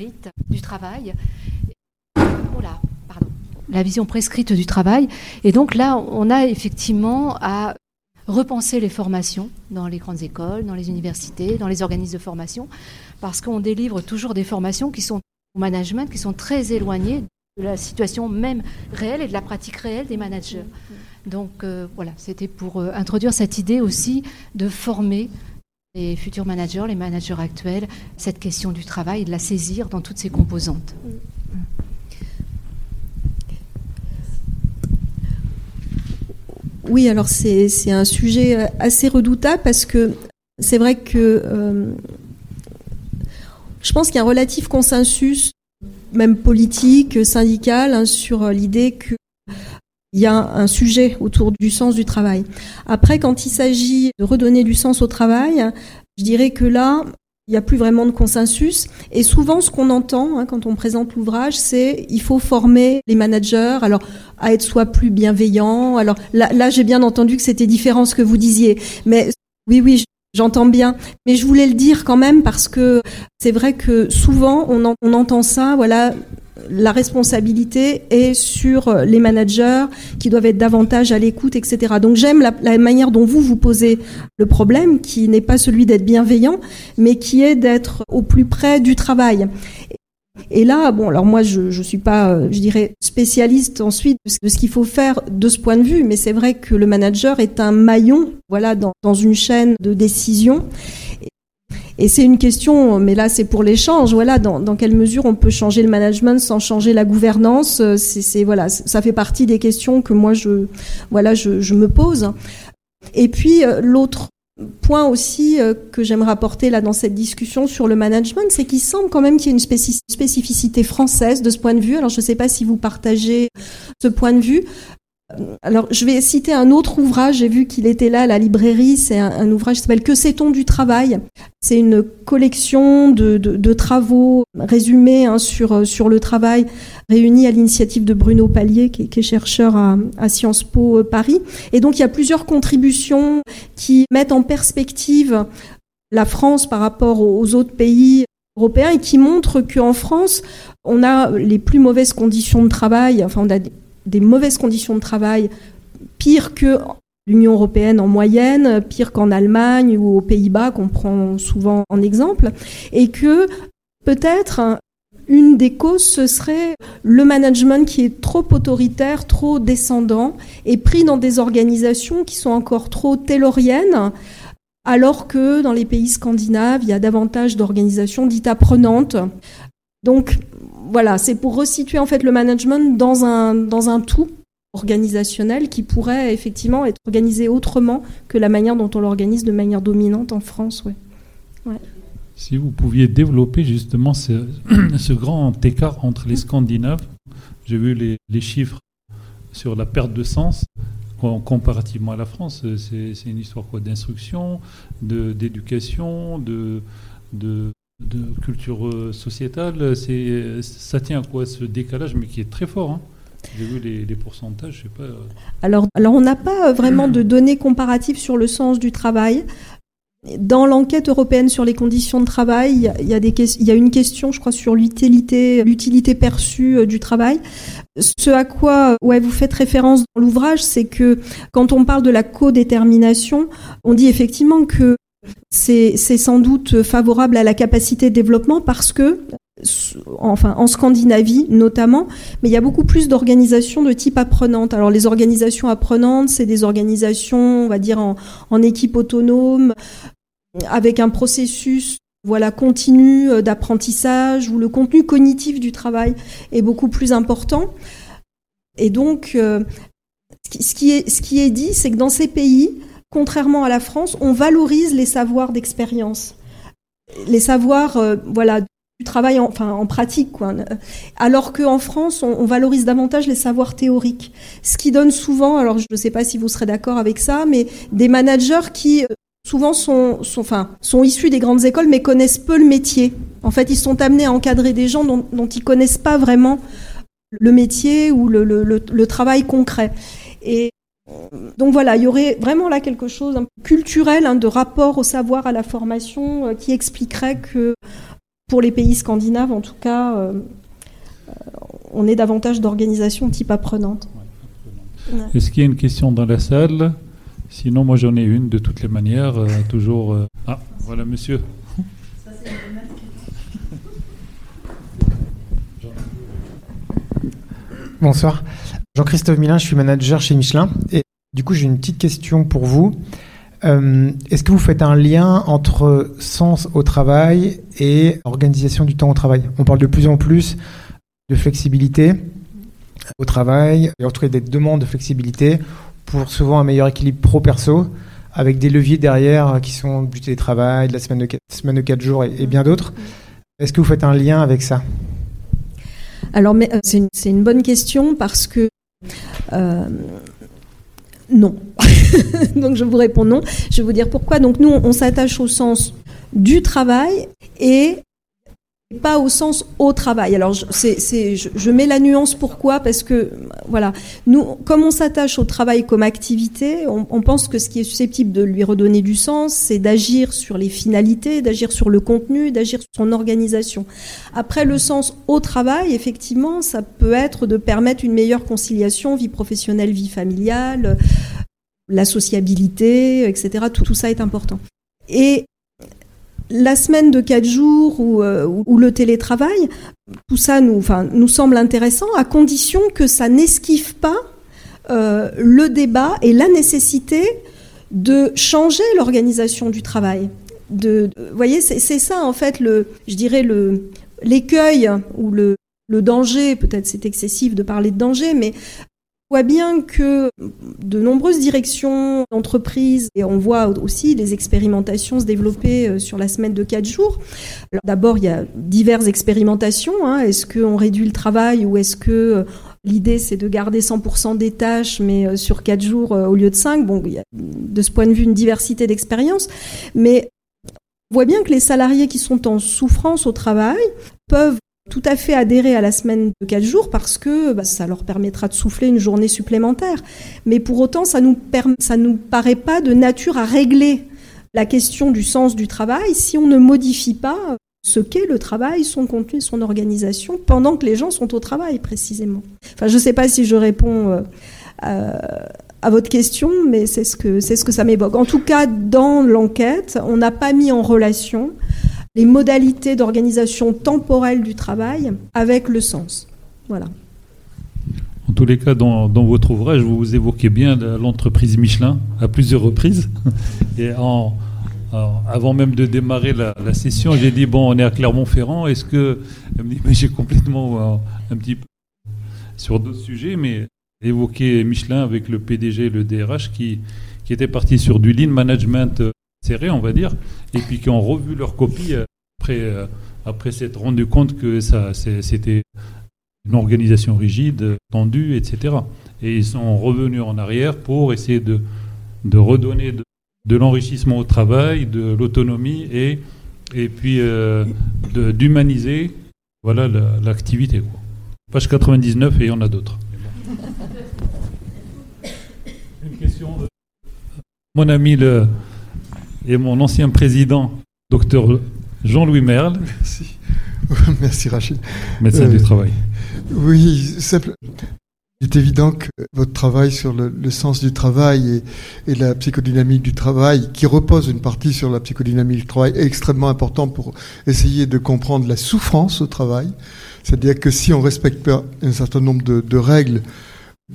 prescrite du travail. pardon. La vision prescrite du travail. Et donc là, on a effectivement à repenser les formations dans les grandes écoles, dans les universités, dans les organismes de formation, parce qu'on délivre toujours des formations qui sont au management, qui sont très éloignées de la situation même réelle et de la pratique réelle des managers. Donc euh, voilà, c'était pour euh, introduire cette idée aussi de former les futurs managers, les managers actuels, cette question du travail, de la saisir dans toutes ses composantes. Oui, alors c'est un sujet euh, assez redoutable parce que c'est vrai que euh, je pense qu'il y a un relatif consensus, même politique, syndical, hein, sur l'idée que il y a un sujet autour du sens du travail. Après, quand il s'agit de redonner du sens au travail, je dirais que là, il n'y a plus vraiment de consensus. Et souvent, ce qu'on entend hein, quand on présente l'ouvrage, c'est il faut former les managers, alors à être soit plus bienveillants. Alors là, j'ai bien entendu que c'était différent ce que vous disiez, mais oui, oui. J'entends bien, mais je voulais le dire quand même parce que c'est vrai que souvent on, on entend ça, voilà, la responsabilité est sur les managers qui doivent être davantage à l'écoute, etc. Donc j'aime la, manière dont vous vous posez le problème, qui n'est pas celui d'être bienveillant, mais qui est d'être au plus près du travail. Et là, bon, alors moi, je ne suis pas, euh, je dirais, spécialiste ensuite de ce qu'il faut faire de ce point de vue, mais c'est vrai que le manager est un maillon, voilà, dans, dans une chaîne de décision. Et c'est une question, mais là c'est pour l'échange. Voilà, dans, quelle mesure on peut changer le management sans changer la gouvernance C'est voilà, ça fait partie des questions que moi je voilà je, me pose. Et puis euh, l'autre point aussi euh, que j'aimerais apporter là dans cette discussion sur le management, c'est qu'il semble quand même qu'il y ait une spécificité française de ce point de vue. Alors je ne sais pas si vous partagez ce point de vue. Alors, je vais citer un autre ouvrage. J'ai vu qu'il était là à la librairie. C'est un, ouvrage qui s'appelle Que sait-on du travail? C'est une collection de, travaux résumés hein, sur, sur le travail, réunis à l'initiative de Bruno Pallier, qui, est chercheur à, Sciences Po euh, Paris. Et donc, il y a plusieurs contributions qui mettent en perspective la France par rapport aux autres pays européens et qui montrent qu'en France, on a les plus mauvaises conditions de travail. Enfin, on a des mauvaises conditions de travail pire que l'Union européenne en moyenne, pire qu'en Allemagne ou aux Pays-Bas, qu'on prend souvent en exemple, et que peut-être une des causes, ce serait le management qui est trop autoritaire, trop descendant, et pris dans des organisations qui sont encore trop tayloriennes, alors que dans les pays scandinaves, il y a davantage d'organisations dites apprenantes. Donc voilà, c'est pour resituer en fait le management dans un, dans un tout organisationnel qui pourrait effectivement être organisé autrement que la manière dont on l'organise de manière dominante en France. Ouais. Si vous pouviez développer justement [CLEARS THROAT] ce, grand écart entre les Scandinaves, j'ai vu les, les, chiffres sur la perte de sens comparativement à la France. C'est une histoire d'instruction, d'éducation, de, de, culture sociétale. Ça tient à quoi ce décalage, mais qui est très fort. Hein j'ai vu les, pourcentages, je sais pas. Euh. Alors, alors on n'a pas vraiment de données comparatives sur le sens du travail. Dans l'enquête européenne sur les conditions de travail, il y a, y a une question, je crois, sur l'utilité, l'utilité perçue euh, du travail. Ce à quoi ouais, vous faites référence dans l'ouvrage, c'est que quand on parle de la codétermination, on dit effectivement que c'est sans doute favorable à la capacité de développement parce que enfin en Scandinavie notamment, mais il y a beaucoup plus d'organisations de type apprenante. Alors les organisations apprenantes, c'est des organisations, on va dire en, équipe autonome, avec un processus voilà continu euh, d'apprentissage où le contenu cognitif du travail est beaucoup plus important. Et donc, euh, ce qui est, ce qui est dit, c'est que dans ces pays, contrairement à la France, on valorise les savoirs d'expérience les savoirs euh, voilà du travail en, enfin, en pratique. Quoi. Alors qu'en France, on, valorise davantage les savoirs théoriques. Ce qui donne souvent, alors je ne sais pas si vous serez d'accord avec ça, mais des managers qui euh, souvent sont, sont, enfin, sont issus des grandes écoles mais connaissent peu le métier. En fait, ils sont amenés à encadrer des gens dont, dont ils connaissent pas vraiment le métier ou le, le, le, travail concret. Et donc voilà, il y aurait vraiment là quelque chose un culturel hein, de rapport au savoir, à la formation, euh, qui expliquerait que pour les pays scandinaves, en tout cas, euh, euh, on est davantage d'organisations type apprenante. Est-ce qu'il y a une question dans la salle? Sinon, moi j'en ai une de toutes les manières. Euh, toujours. Ah, voilà, monsieur. Bonsoir. Jean-Christophe Milin, je suis manager chez Michelin. Et du coup, j'ai une petite question pour vous. Euh, est-ce que vous faites un lien entre sens au travail et organisation du temps au travail? On parle de plus en plus de flexibilité au travail, et en tout cas des demandes de flexibilité pour souvent un meilleur équilibre pro-perso, avec des leviers derrière qui sont du télétravail, de la semaine de 4, semaine de 4 jours et, bien d'autres. Est-ce que vous faites un lien avec ça? Alors, euh, c'est une, bonne question parce que euh, non. [LAUGHS] Donc je vous réponds non. Je vais vous dire pourquoi. Donc nous, on s'attache au sens du travail et pas au sens au travail. Alors, c'est, je, mets la nuance pourquoi? Parce que, voilà, nous, comme on s'attache au travail comme activité, on, pense que ce qui est susceptible de lui redonner du sens, c'est d'agir sur les finalités, d'agir sur le contenu, d'agir sur son organisation. Après, le sens au travail, effectivement, ça peut être de permettre une meilleure conciliation vie professionnelle, vie familiale, la sociabilité, etc. Tout, tout ça est important. Et la semaine de quatre jours ou, euh, le télétravail, tout ça nous, enfin, nous semble intéressant à condition que ça n'esquive pas euh, le débat et la nécessité de changer l'organisation du travail. De, vous voyez, c'est ça en fait le, je dirais le l'écueil ou le, le danger, peut-être c'est excessif de parler de danger, mais voit bien que de nombreuses directions d'entreprises, et on voit aussi les expérimentations se développer euh, sur la semaine de quatre jours. D'abord, il y a diverses expérimentations. Hein. Est-ce qu'on réduit le travail ou est-ce que euh, L'idée, c'est de garder 100% des tâches, mais euh, sur quatre jours au lieu de cinq? Bon, de ce point de vue une diversité d'expériences, mais on voit bien que les salariés qui sont en souffrance au travail peuvent tout à fait adhérer à la semaine de 4 jours parce que bah, ça leur permettra de souffler une journée supplémentaire. Mais pour autant, ça nous ça nous paraît pas de nature à régler la question du sens du travail si on ne modifie pas ce qu'est le travail, son contenu, son organisation, pendant que les gens sont au travail précisément. Enfin, je ne sais pas si je réponds euh, à votre question, mais c'est ce que c'est ce que ça m'évoque. En tout cas, dans l'enquête, on n'a pas mis en relation les modalités d'organisation temporelle du travail avec le sens. Voilà. En tous les cas, dans, votre ouvrage, vous évoquez bien l'entreprise Michelin à plusieurs reprises. [LAUGHS] Et avant même de démarrer la, session, j'ai dit bon, on est à Clermont-Ferrand. Est-ce que j'ai complètement euh, un petit peu sur d'autres sujets, mais évoqué Michelin avec le PDG et le DRH qui, qui étaient partis sur du lean management euh, serré, on va dire, et puis qui ont revu leur copie euh, après, euh, après s'être rendu compte que ça, c'était une organisation rigide, tendue, etc. Et ils sont revenus en arrière pour essayer de, de redonner de, l'enrichissement au travail, de l'autonomie et, et puis d'humaniser voilà, l'activité. Page 99 et il y en a d'autres. [LAUGHS] Une question de mon ami le, et mon ancien président, docteur Jean-Louis Merle. Merci. [LAUGHS] Merci Rachid. Médecin du euh, travail. Oui, simple. Il est évident que votre travail sur le, sens du travail et, et, la psychodynamique du travail, qui repose une partie sur la psychodynamique du travail, est extrêmement important pour essayer de comprendre la souffrance au travail. C'est-à-dire que si on respecte pas un certain nombre de, règles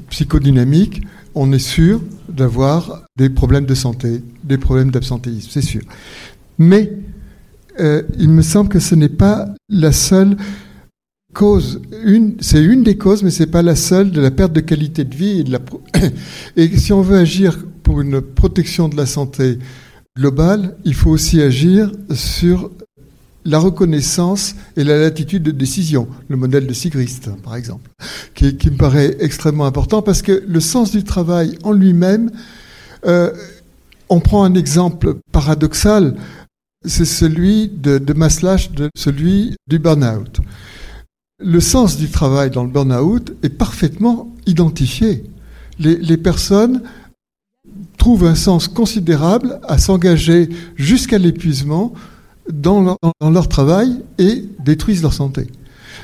psychodynamiques, on est sûr d'avoir des problèmes de santé, des problèmes d'absentéisme, c'est sûr. Mais euh, il me semble que ce n'est pas la seule cause. C'est une des causes, mais c'est pas la seule de la perte de qualité de vie et de la. [COUGHS] et si on veut agir pour une protection de la santé globale, il faut aussi agir sur la reconnaissance et la latitude de décision, le modèle de Sigrist, par exemple, qui, me paraît extrêmement important parce que le sens du travail en lui-même, euh, on prend un exemple paradoxal, c'est celui de, de Maslach, celui du burn-out. Le sens du travail dans le burn-out est parfaitement identifié. Les personnes trouvent un sens considérable à s'engager jusqu'à l'épuisement dans leur, travail et détruisent leur santé.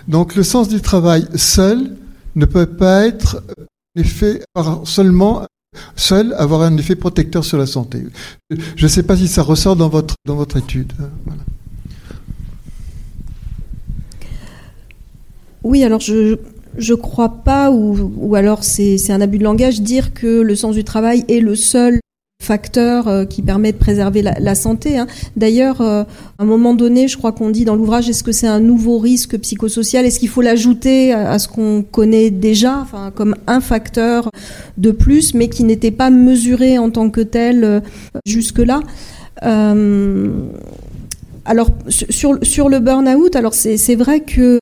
Donc le sens du travail seul ne peut pas être effet seulement seul avoir un effet protecteur sur la santé. Je ne sais pas si ça ressort dans votre dans votre étude. Oui, alors je je crois pas, ou, ou alors c'est un abus de langage, dire que le sens du travail est le seul facteur euh, qui permet de préserver la, santé. Hein. D'ailleurs, euh, à un moment donné, je crois qu'on dit dans l'ouvrage, est-ce que c'est un nouveau risque psychosocial? Est-ce qu'il faut l'ajouter à, ce qu'on connaît déjà, enfin, comme un facteur de plus, mais qui n'était pas mesuré en tant que tel euh, jusque-là? Alors sur, sur le burn-out, alors c'est vrai que,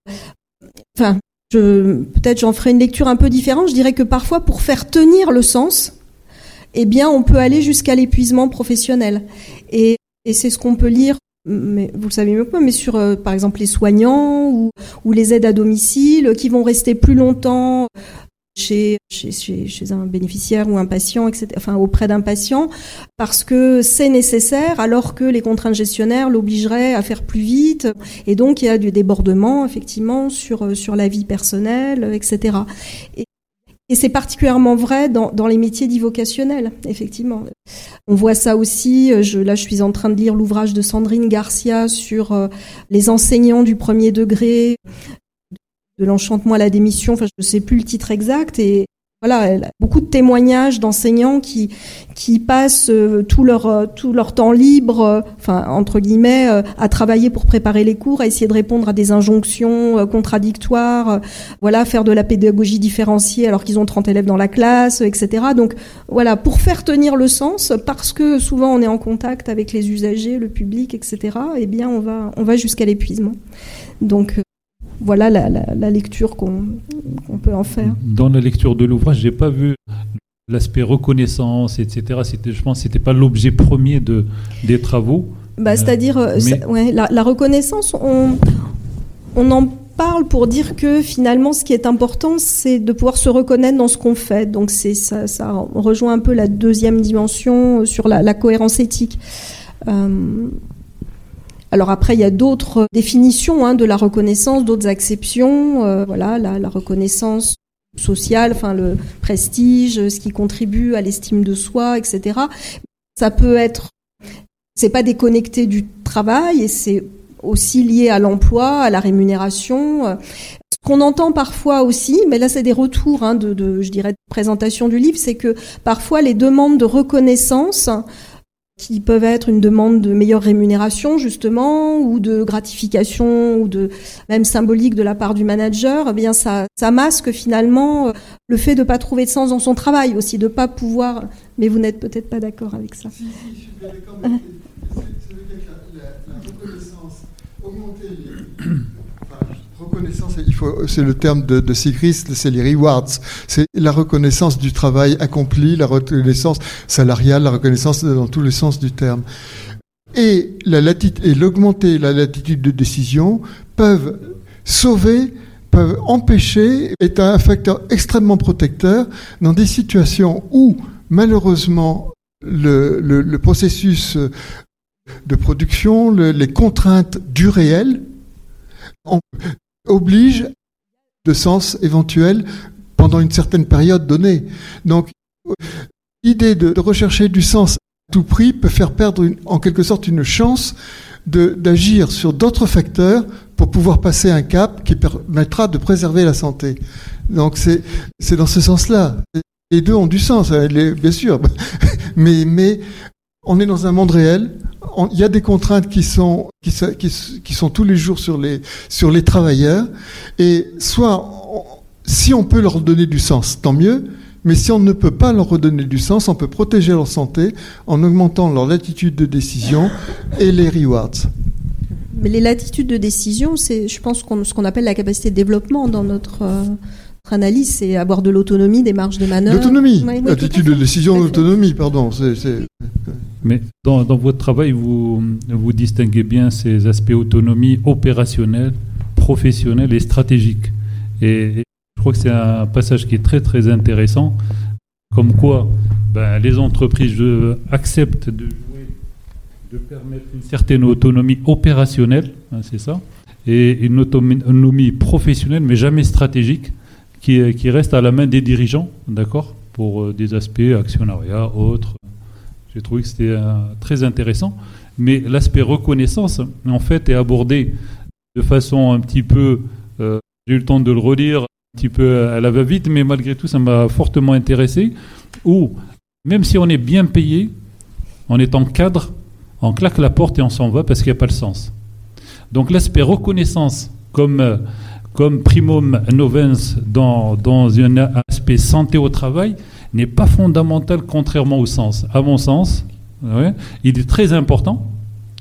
enfin, peut-être j'en ferai une lecture un peu différente. Je dirais que parfois, pour faire tenir le sens, eh bien, on peut aller jusqu'à l'épuisement professionnel. Et, c'est ce qu'on peut lire, mais vous le savez mieux que moi, mais sur, euh, par exemple, les soignants ou, ou, les aides à domicile qui vont rester plus longtemps chez, chez, chez, un bénéficiaire ou un patient, etc., enfin auprès d'un patient, parce que c'est nécessaire, alors que les contraintes gestionnaires l'obligeraient à faire plus vite, et donc il y a du débordement effectivement sur sur la vie personnelle, etc. Et, et c'est particulièrement vrai dans, les métiers dits vocationnels, effectivement. On voit ça aussi, euh, je, là je suis en train de lire l'ouvrage de Sandrine Garcia sur euh, les enseignants du premier degré, de l'enchantement à la démission, enfin je ne sais plus le titre exact, et voilà, beaucoup de témoignages d'enseignants qui qui passent euh, tout leur euh, tout leur temps libre, euh, enfin entre guillemets, à travailler pour préparer les cours, à essayer de répondre à des injonctions contradictoires, voilà, faire de la pédagogie différenciée alors qu'ils ont 30 élèves dans la classe, etc. Donc voilà, pour faire tenir le sens, parce que souvent on est en contact avec les usagers, le public, etc. Eh bien, on va on va jusqu'à l'épuisement. Donc voilà la, lecture qu'on peut en faire. Dans la lecture de l'ouvrage, j'ai pas vu l'aspect reconnaissance, etc. C'était, je pense, c'était pas l'objet premier de des travaux. Bah, c'est-à-dire, euh, la, reconnaissance, on, on en parle pour dire que finalement, ce qui est important, c'est de pouvoir se reconnaître dans ce qu'on fait. Donc, c'est ça, ça rejoint un peu la deuxième dimension sur la, cohérence éthique. Euh, alors après, il y a d'autres définitions hein, de la reconnaissance, d'autres acceptions. Euh, voilà, la, reconnaissance social, enfin le prestige, ce qui contribue à l'estime de soi, etc. Ça peut être, c'est pas déconnecté du travail et c'est aussi lié à l'emploi, à la rémunération. Ce qu'on entend parfois aussi, mais là c'est des retours hein, de, de, je dirais, de présentation du livre, c'est que parfois les demandes de reconnaissance qui peuvent être une demande de meilleure rémunération justement ou de gratification ou de même symbolique de la part du manager, eh bien ça, masque finalement euh, le fait de pas trouver de sens dans son travail aussi, de pas pouvoir. Mais vous n'êtes peut-être pas d'accord avec ça. Si, si, je suis d'accord. C'est le terme de, de c'est les rewards. C'est la reconnaissance du travail accompli, la reconnaissance salariale, la reconnaissance dans tous les sens du terme. Et la et l'augmenter la latitude de décision peuvent sauver, peuvent empêcher, est un facteur extrêmement protecteur dans des situations où, malheureusement, le processus de production, les contraintes du réel, oblige de sens éventuel pendant une certaine période donnée. Donc, l'idée de, rechercher du sens à tout prix peut faire perdre en quelque sorte une chance d'agir sur d'autres facteurs pour pouvoir passer un cap qui permettra de préserver la santé. Donc c'est dans ce sens-là. Les deux ont du sens, hein, bien sûr, [LAUGHS] mais, mais on est dans un monde réel il y a des contraintes qui sont, qui, sont tous les jours sur les, sur les travailleurs. Et soit, si on peut leur donner du sens, tant mieux. Mais si on ne peut pas leur redonner du sens, on peut protéger leur santé en augmentant leur latitude de décision et les rewards. Mais les latitudes de décision, c'est, je pense, ce qu'on appelle la capacité de développement dans notre, euh, analyse, c'est avoir de l'autonomie, des marges de manœuvre. L'autonomie, latitude de décision, l'autonomie, pardon. Mais dans, votre travail, vous, vous distinguez bien ces aspects autonomie opérationnelle, professionnelle et stratégique. Et, je crois que c'est un passage qui est très très intéressant, comme quoi ben, les entreprises acceptent de de permettre une certaine autonomie opérationnelle, hein, c'est ça, et une autonomie professionnelle, mais jamais stratégique, qui, qui reste à la main des dirigeants, d'accord, pour euh, des aspects actionnariat, autres. J'ai trouvé que c'était euh, très intéressant. Mais l'aspect reconnaissance, en fait, est abordé de façon un petit peu. Euh, j'ai eu le temps de le relire un petit peu à la va-vite, mais malgré tout, ça m'a fortement intéressé. Où, même si on est bien payé, on est en cadre, on claque la porte et on s'en va parce qu'il n'y a pas le sens. Donc l'aspect reconnaissance comme, comme primum novens dans, dans un aspect santé au travail, n'est pas fondamental contrairement au sens. À mon sens, il est très important.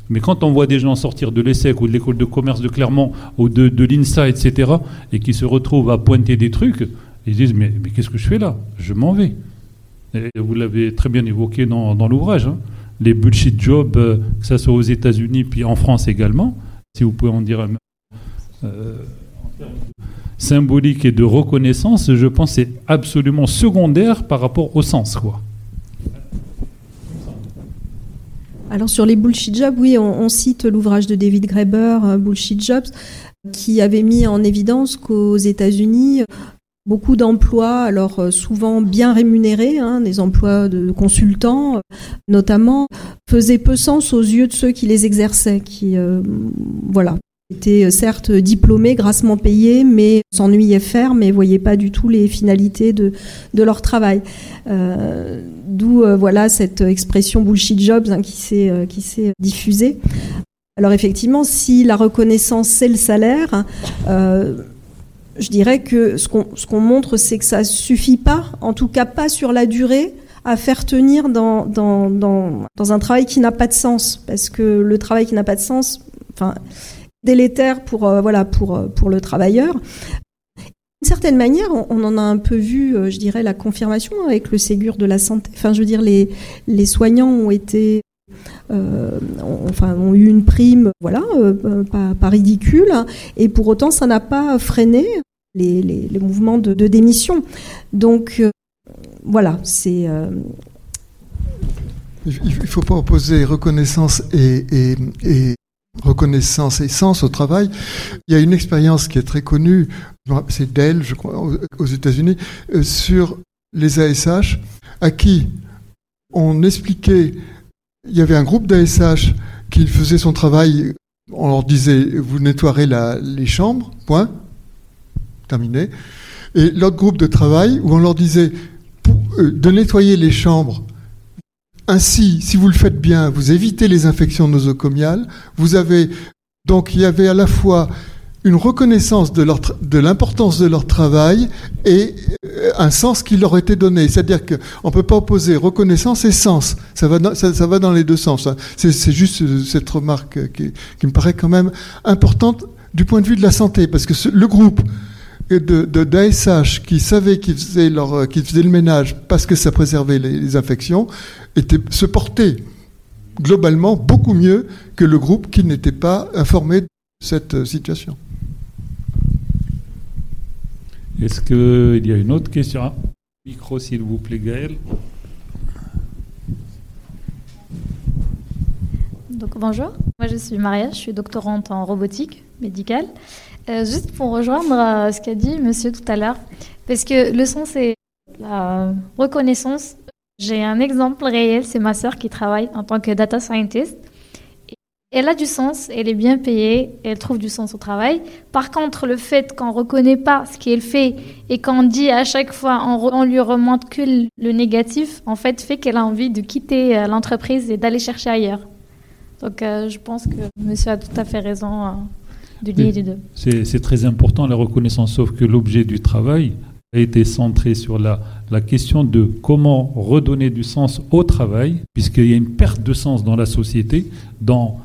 Mais quand on voit des gens sortir de l'ESSEC ou de l'école de commerce de Clermont ou de, de l'INSA, etc., et qui se retrouvent à pointer des trucs, ils disent Mais, mais qu'est-ce que je fais là? Je m'en vais. Vous l'avez très bien évoqué dans, dans l'ouvrage. Hein. Les bullshit jobs, euh, que ce soit aux États-Unis puis en France également, si vous pouvez en dire un euh, symbolique et de reconnaissance, je pense c'est absolument secondaire par rapport au sens. Quoi. Alors sur les bullshit jobs, oui, on, cite l'ouvrage de David Graeber, euh, Bullshit Jobs, qui avait mis en évidence qu'aux États-Unis, beaucoup d'emplois, alors euh, souvent bien rémunérés, hein, des emplois de consultants notamment, faisaient peu sens aux yeux de ceux qui les exerçaient, qui euh, voilà étaient euh, certes diplômés, grassement payés, mais s'ennuyaient faire, mais voyaient pas du tout les finalités de, leur travail. Euh, D'où euh, voilà cette expression bullshit jobs hein, qui s'est qui s'est diffusée. Alors effectivement, si la reconnaissance c'est le salaire, je dirais que ce qu'on ce montre, c'est que ça suffit pas, en tout cas pas sur la durée à faire tenir dans, dans, dans, dans un travail qui n'a pas de sens. Parce que le travail qui n'a pas de sens, enfin, délétère pour, euh, voilà, pour, euh, pour le travailleur. D'une certaine manière, on, en a un peu vu, euh, je dirais, la confirmation avec le Ségur de la santé. Enfin, je veux dire, les, les soignants ont été, enfin, ont eu une prime, voilà, pas, ridicule, et pour autant, ça n'a pas freiné les, les, mouvements de, démission. Donc, voilà, c'est. Il ne faut pas opposer reconnaissance et reconnaissance et sens au travail. Il y a une expérience qui est très connue, c'est Dell, je crois, aux États-Unis, euh, sur les ASH, à qui on expliquait, il y avait un groupe d'ASH qui faisait son travail, on leur disait, vous nettoierez les chambres, point, terminé. Et l'autre groupe de travail, où on leur disait, euh, de nettoyer les chambres ainsi, si vous le faites bien, vous évitez les infections nosocomiales. Vous avez donc il y avait à la fois une reconnaissance de, leur, de l'importance de leur travail et euh, un sens qui leur était donné. C'est-à-dire qu'on ne peut pas opposer reconnaissance et sens. Ça va dans, ça, va dans les deux sens. Hein. C'est, juste euh, cette remarque qui, qui, me paraît quand même importante du point de vue de la santé, parce que le groupe de, d'ASH qui savait qu'ils faisaient, leur, euh, qu'ils faisaient le ménage parce que ça préservait les, infections, était, se portait globalement beaucoup mieux que le groupe qui n'était pas informé de cette situation. Est-ce qu'il y a une autre question? Micro, s'il vous plaît, Gaël. Donc, bonjour, moi je suis Maria, je suis doctorante en robotique médicale. Euh, juste pour rejoindre euh, ce qu'a dit monsieur tout à l'heure, parce que le sens c'est la reconnaissance. J'ai un exemple réel, c'est ma sœur qui travaille en tant que data scientist. Elle a du sens, elle est bien payée, elle trouve du sens au travail. Par contre, le fait qu'on ne reconnaît pas ce qu'elle fait et qu'on dit à chaque fois, on, on, lui remonte que le négatif, en fait, fait qu'elle a envie de quitter euh, l'entreprise et d'aller chercher ailleurs. Donc, je pense que monsieur a tout à fait raison c'est très important la reconnaissance, sauf que l'objet du travail a été centré sur la, la question de comment redonner du sens au travail, puisqu'il y a une perte de sens dans la société. Dans,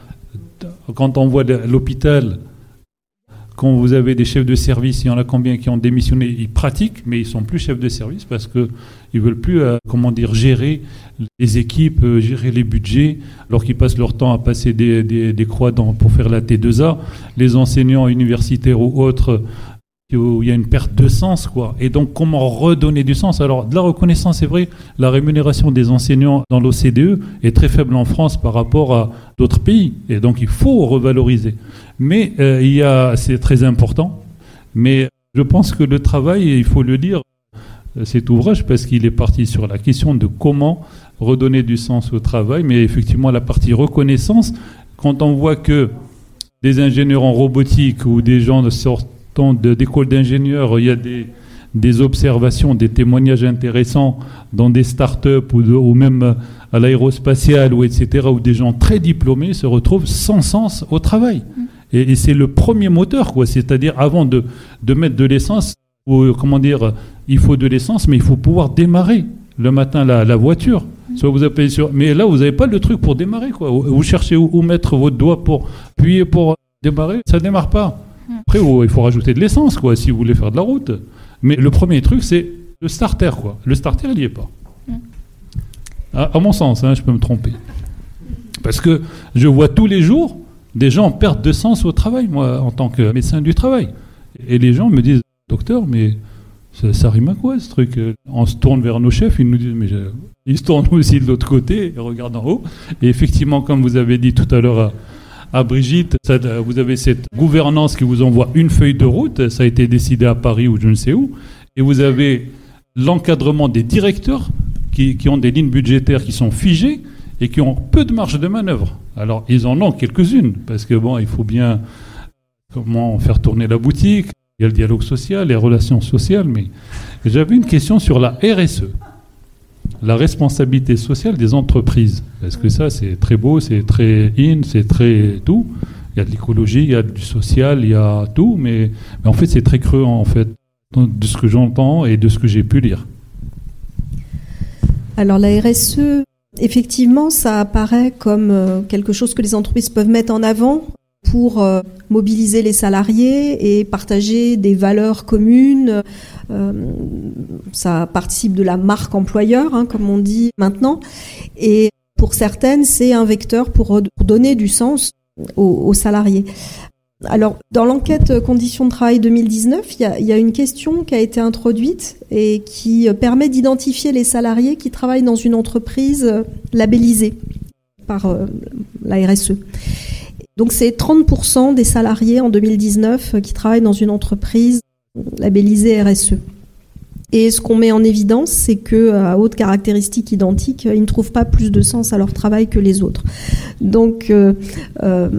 quand on voit l'hôpital, quand vous avez des chefs de service, il y en a combien qui ont démissionné, ils pratiquent, mais ils sont plus chefs de service parce qu'ils ne veulent plus, euh, comment dire, gérer les équipes, euh, gérer les budgets, alors qu'ils passent leur temps à passer des, des, croix dans, pour faire la T2A. Les enseignants universitaires ou autres, où il y a une perte de sens, quoi. Et donc, comment redonner du sens? Alors, de la reconnaissance, c'est vrai, la rémunération des enseignants dans l'OCDE est très faible en France par rapport à d'autres pays. Et donc, il faut revaloriser. Mais euh, il y a, c'est très important. Mais je pense que le travail, il faut le dire, euh, cet ouvrage, parce qu'il est parti sur la question de comment redonner du sens au travail, mais effectivement la partie reconnaissance, quand on voit que des ingénieurs en robotique ou des gens sortant d'écoles d'ingénieurs, il y a des, des, observations, des témoignages intéressants dans des start-up ou, ou même à l'aérospatiale, ou etc., où des gens très diplômés se retrouvent sans sens au travail. Mm. Et, c'est le premier moteur, quoi. C'est-à-dire avant de, de mettre de l'essence, ou comment dire, il faut de l'essence, mais il faut pouvoir démarrer le matin la, la voiture. Soit vous appuyez sur. Mais là, vous n'avez pas le truc pour démarrer. Quoi. Vous cherchez où, mettre votre doigt pour appuyer pour démarrer. Ça ne démarre pas. Après, il faut rajouter de l'essence quoi, si vous voulez faire de la route. Mais le premier truc, c'est le starter. Quoi. Le starter, il n'y est pas. À, mon sens, hein, je peux me tromper. Parce que je vois tous les jours des gens perdre de sens au travail, moi, en tant que médecin du travail. Et les gens me disent, docteur, mais ça, rime à quoi ce truc On se tourne vers nos chefs, ils nous disent, mais ils se tournent aussi de l'autre côté et regardent en haut. Et effectivement, comme vous avez dit tout à l'heure à, Brigitte, vous avez cette gouvernance qui vous envoie une feuille de route, ça a été décidé à Paris ou je ne sais où, et vous avez l'encadrement des directeurs qui, qui ont des lignes budgétaires qui sont figées et qui ont peu de marge de manœuvre. Alors, ils en ont quelques-unes, parce que bon, il faut bien comment faire tourner la boutique, il y a le dialogue social, les relations sociales, mais j'avais une question sur la RSE, la responsabilité sociale des entreprises. Parce que ça, c'est très beau, c'est très in, c'est très tout? Il y a de l'écologie, il y a du social, il y a tout, mais, mais en fait, c'est très creux, en fait, de ce que j'entends et de ce que j'ai pu lire. Alors, la RSE, effectivement, ça apparaît comme euh, quelque chose que les entreprises peuvent mettre en avant pour euh, mobiliser les salariés et partager des valeurs communes. Euh, ça participe de la marque employeur, hein, comme on dit maintenant. Et pour certaines, c'est un vecteur pour, donner du sens aux, salariés. Alors, dans l'enquête Conditions de travail 2019, il y, a, une question qui a été introduite et qui permet d'identifier les salariés qui travaillent dans une entreprise labellisée par la RSE. Donc c'est 30% des salariés en 2019 qui travaillent dans une entreprise labellisée RSE. Et ce qu'on met en évidence, c'est que à haute caractéristique identique, ils ne trouvent pas plus de sens à leur travail que les autres. Donc euh, euh,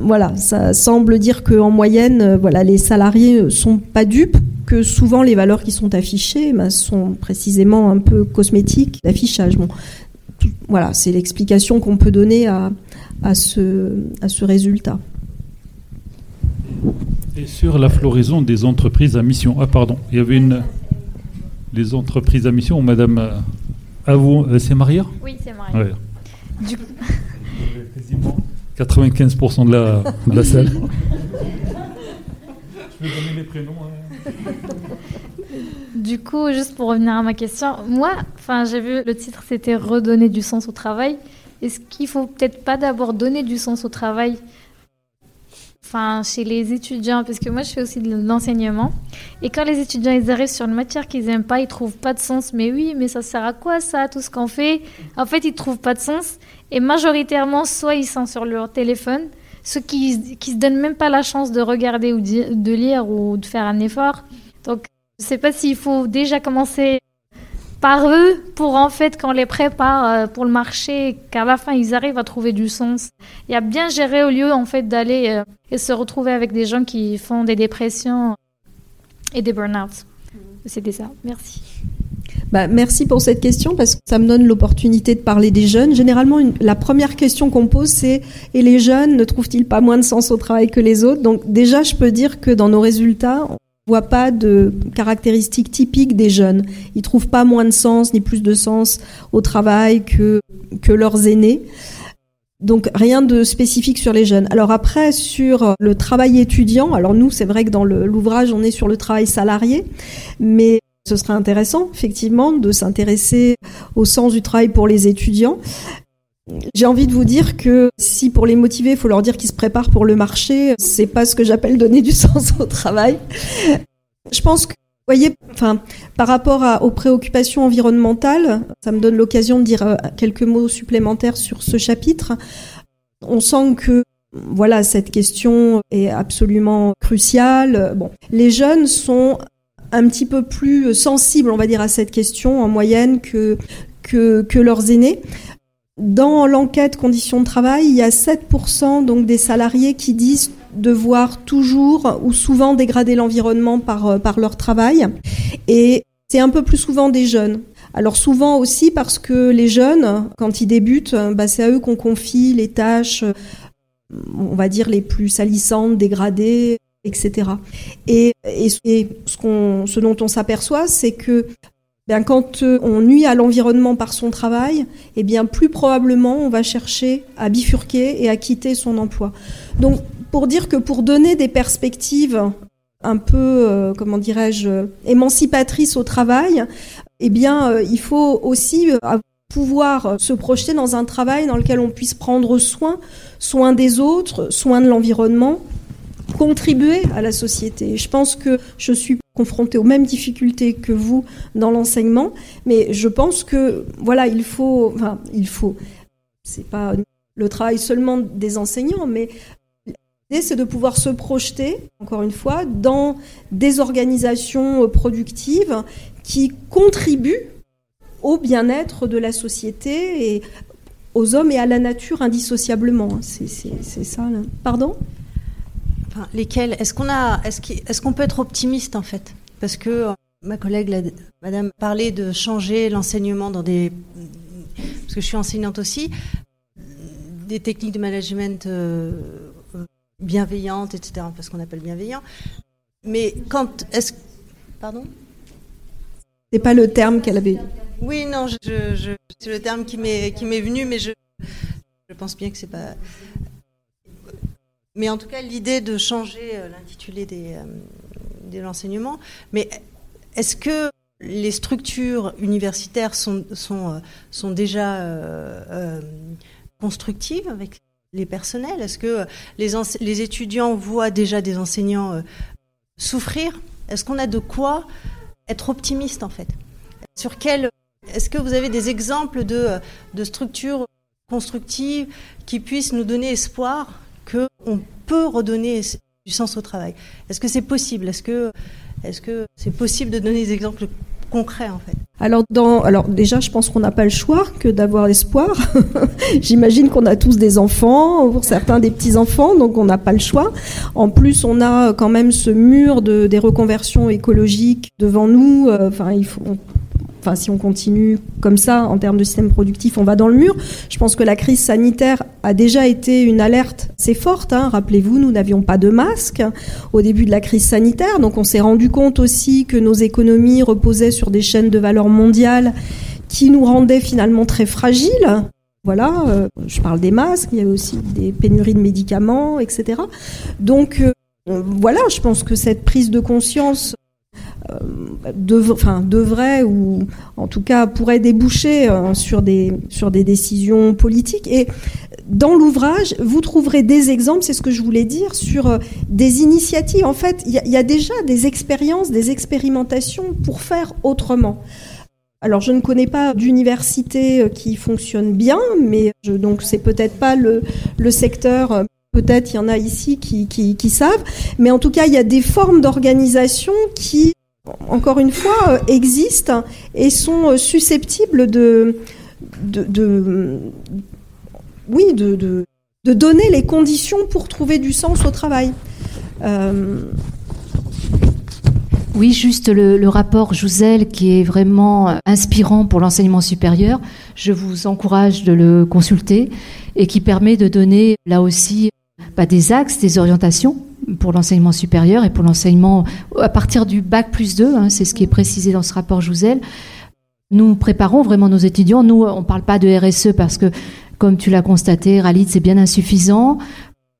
voilà, ça semble dire qu'en moyenne, euh, voilà, les salariés sont pas dupes, que souvent les valeurs qui sont affichées ben, sont précisément un peu cosmétiques d'affichage. Bon, voilà, c'est l'explication qu'on peut donner à, à, ce, à ce résultat. Et sur la floraison des entreprises à mission. Ah pardon, il y avait une les entreprises à mission. Madame, euh, à vous, euh, c'est Maria? Oui, c'est Maria. Ouais. Du coup... [LAUGHS] 95% de la, de la salle. Je vais donner les prénoms. Hein. Du coup, juste pour revenir à ma question, moi, enfin, j'ai vu le titre, c'était redonner du sens au travail. Est-ce qu'il faut peut-être pas d'abord donner du sens au travail enfin chez les étudiants? Parce que moi je fais aussi de l'enseignement. Et quand les étudiants ils arrivent sur une matière qu'ils aiment pas ils trouvent pas de sens. Mais oui mais ça sert à quoi ça tout ce qu'on fait? En fait ils trouvent pas de sens. Et majoritairement soit ils sont sur leur téléphone ceux qui qui se donnent même pas la chance de regarder ou de lire ou de faire un effort. Donc je sais pas s'il faut déjà commencer par eux pour en fait qu'on les prépare euh, pour le marché, qu'à la fin ils arrivent à trouver du sens. Il y a bien géré au lieu en fait d'aller euh, et se retrouver avec des gens qui font des dépressions et des burn-out. C'était ça. Merci. Bah, merci pour cette question parce que ça me donne l'opportunité de parler des jeunes. Généralement, la première question qu'on pose, c'est et les jeunes ne trouvent-ils pas moins de sens au travail que les autres? Donc déjà, je peux dire que dans nos résultats, voit pas de caractéristiques typiques des jeunes. Ils trouvent pas moins de sens ni plus de sens au travail que, que leurs aînés. Donc rien de spécifique sur les jeunes. Alors après sur le travail étudiant, alors nous c'est vrai que dans l'ouvrage on est sur le travail salarié, mais ce serait intéressant effectivement de s'intéresser au sens du travail pour les étudiants. J'ai envie de vous dire que si pour les motiver, il faut leur dire qu'ils se préparent pour le marché, c'est pas ce que j'appelle donner du [LAUGHS] sens au travail. Je pense que, vous voyez, enfin, par rapport aux préoccupations environnementales, ça me donne l'occasion de dire euh, quelques mots supplémentaires sur ce chapitre. On sent que voilà, cette question est absolument cruciale. Bon, les jeunes sont un petit peu plus sensibles, on va dire, à cette question en moyenne que, que leurs aînés. Dans l'enquête conditions de travail, il y a 7% donc des salariés qui disent devoir toujours ou souvent dégrader l'environnement par, euh, par leur travail. Et c'est un peu plus souvent des jeunes. Alors souvent aussi parce que les jeunes, quand ils débutent, bah, c'est à eux qu'on confie les tâches, on va dire, les plus salissantes, dégradées, etc. Et, et, ce, qu'on, ce dont on s'aperçoit, c'est que ben, quand euh, on nuit à l'environnement par son travail, eh bien, plus probablement, on va chercher à bifurquer et à quitter son emploi. Donc, pour dire que pour donner des perspectives un peu, euh, comment dirais-je, émancipatrices au travail, eh bien, euh, il faut aussi pouvoir se projeter dans un travail dans lequel on puisse prendre soin, soin des autres, soin de l'environnement, contribuer à la société. Je pense que je suis confrontée aux mêmes difficultés que vous dans l'enseignement, mais je pense que voilà, il faut, enfin, il faut, c'est pas le travail seulement des enseignants, mais l'idée c'est de pouvoir se projeter, encore une fois, dans des organisations productives qui contribuent au bien-être de la société et aux hommes et à la nature indissociablement. C'est ça. Là. Pardon? Lesquels Est-ce qu'on a, est-ce qu'on peut être optimiste en fait? Parce que euh, ma collègue, Madame, parlait de changer l'enseignement dans des, parce que je suis enseignante aussi, des techniques de management euh, bienveillantes, etc. Parce qu'on appelle bienveillant. Mais quand est-ce, pardon? C'est pas le terme qu'elle avait. Oui, non, je, c'est le terme qui m'est qui m'est venu, mais je je pense bien que c'est pas mais en tout cas, l'idée de changer euh, l'intitulé des, euh, de l'enseignement. Mais est-ce que les structures universitaires sont, sont, euh, sont déjà constructives avec les personnels? Est-ce que les, les, étudiants voient déjà des enseignants souffrir? Est-ce qu'on a de quoi être optimiste en fait? Sur quel Est-ce que vous avez des exemples de, de structures constructives qui puissent nous donner espoir? Qu'on peut redonner du sens au travail. Est-ce que c'est possible? Est-ce que que c'est possible de donner des exemples concrets en fait? Alors, déjà, je pense qu'on n'a pas le choix que d'avoir espoir. [LAUGHS] J'imagine qu'on a tous des enfants, pour certains des petits enfants, donc on n'a pas le choix. En plus, on a quand même ce mur de, des reconversions écologiques devant nous. Euh, enfin, il faut, si on continue comme ça en termes de système productif, on va dans le mur. Je pense que la crise sanitaire a déjà été une alerte assez forte. Hein. Rappelez-vous, nous n'avions pas de masque au début de la crise sanitaire, donc on s'est rendu compte aussi que nos économies reposaient sur des chaînes de valeur mondiales qui nous rendaient finalement très fragiles. Voilà, euh, je parle des masques, il y a aussi des pénuries de médicaments, etc. Donc euh, voilà, je pense que cette prise de conscience euh, enfin, devrait ou en tout cas pourrait déboucher euh, sur, des, sur des décisions politiques. Et dans l'ouvrage, vous trouverez des exemples, c'est ce que je voulais dire, sur euh, des initiatives. En fait, il y, a déjà des expériences, des expérimentations pour faire autrement. Alors, je ne connais pas d'université qui fonctionne bien, mais je, donc c'est peut-être pas le, le secteur Peut-être il y en a ici qui, qui, qui, savent, mais en tout cas, il y a des formes d'organisation qui encore une fois, euh, existent et sont euh, susceptibles de, donner les conditions pour trouver du sens au travail. Euh, oui, juste le, rapport Jouzel qui est vraiment inspirant pour l'enseignement supérieur. Je vous encourage de le consulter et qui permet de donner là aussi bah, des axes, des orientations pour l'enseignement supérieur et pour l'enseignement à partir du bac plus 2, hein, c'est ce qui est précisé dans ce rapport Jouzel. Nous préparons vraiment nos étudiants. Nous, on ne parle pas de RSE parce que, comme tu l'as constaté, Ralit, c'est bien insuffisant.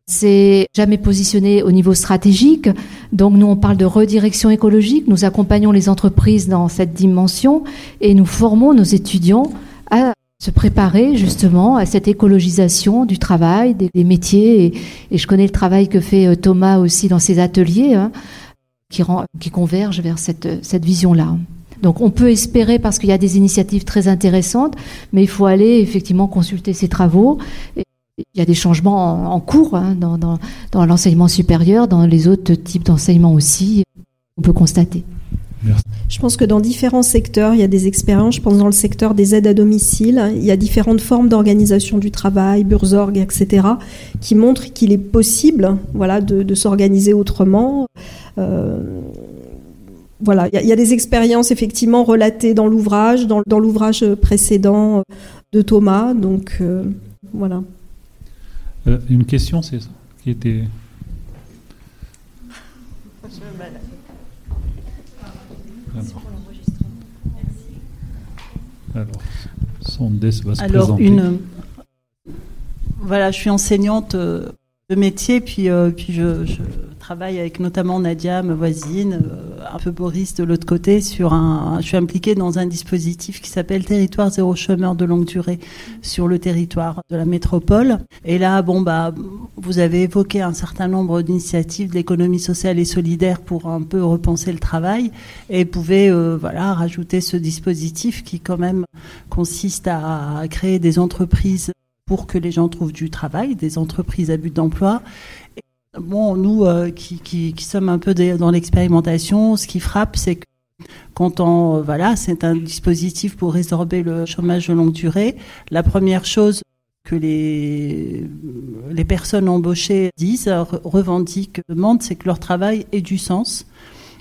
C'est jamais positionné au niveau stratégique. Donc nous, on parle de redirection écologique. Nous accompagnons les entreprises dans cette dimension et nous formons nos étudiants à se préparer justement à cette écologisation du travail, des, métiers. Et, je connais le travail que fait euh, Thomas aussi dans ses ateliers, hein, qui, rend, qui converge vers cette, cette vision-là. Donc on peut espérer parce qu'il y a des initiatives très intéressantes, mais il faut aller effectivement consulter ces travaux. il y a des changements en, cours hein, dans, dans, dans l'enseignement supérieur, dans les autres types d'enseignement aussi, on peut constater. Je pense que dans différents secteurs, il y a des expériences. Je pense dans le secteur des aides à domicile, il y a différentes formes d'organisation du travail, Burzorg, etc., qui montrent qu'il est possible, voilà, de, s'organiser autrement. Euh, voilà, il y, a, des expériences effectivement relatées dans l'ouvrage, dans, l'ouvrage précédent de Thomas. Donc euh, voilà. Euh, une question, c'est ça, qui était. Alors, Sondès va se Alors, Une, voilà, je suis enseignante euh, de métier, puis, euh, puis je, travaille avec notamment Nadia, ma voisine, euh, un peu Boris de l'autre côté, sur un, je suis impliquée dans un dispositif qui s'appelle Territoire zéro chômeur de longue durée sur le territoire de la métropole. Et là, bon, bah, vous avez évoqué un certain nombre d'initiatives de l'économie sociale et solidaire pour un peu repenser le travail et pouvez, euh, voilà, rajouter ce dispositif qui quand même consiste à créer des entreprises pour que les gens trouvent du travail, des entreprises à but d'emploi Bon, nous euh, qui, sommes un peu dans l'expérimentation, ce qui frappe, c'est que quand on, euh, voilà, c'est un dispositif pour résorber le chômage de longue durée. La première chose que les, les personnes embauchées disent, revendiquent, demandent, c'est que leur travail ait du sens.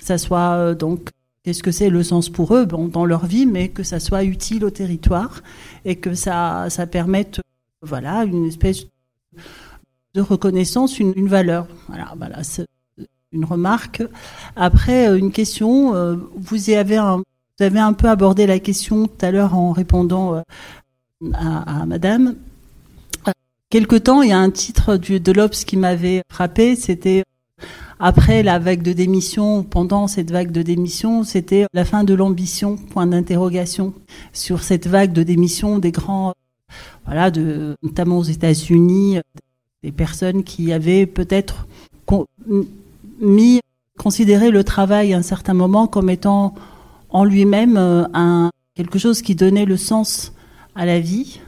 Ça soit euh, donc qu'est-ce que c'est le sens pour eux bon, dans leur vie, mais que ça soit utile au territoire et que ça, ça permette, voilà, une espèce de reconnaissance une, valeur. Voilà, voilà c'est une remarque. Après, euh, une question. Euh, vous avez un, vous avez un peu abordé la question tout à l'heure en répondant euh, à, Madame. Quelque temps, il y a un titre de l'Obs qui m'avait frappé. C'était après la vague de démission, pendant cette vague de démission, c'était la fin de l'ambition, point d'interrogation, sur cette vague de démission des grands, voilà, notamment aux États-Unis, des personnes qui avaient peut-être mis, considéré le travail à un certain moment comme étant en lui-même euh, quelque chose qui donnait le sens à la vie.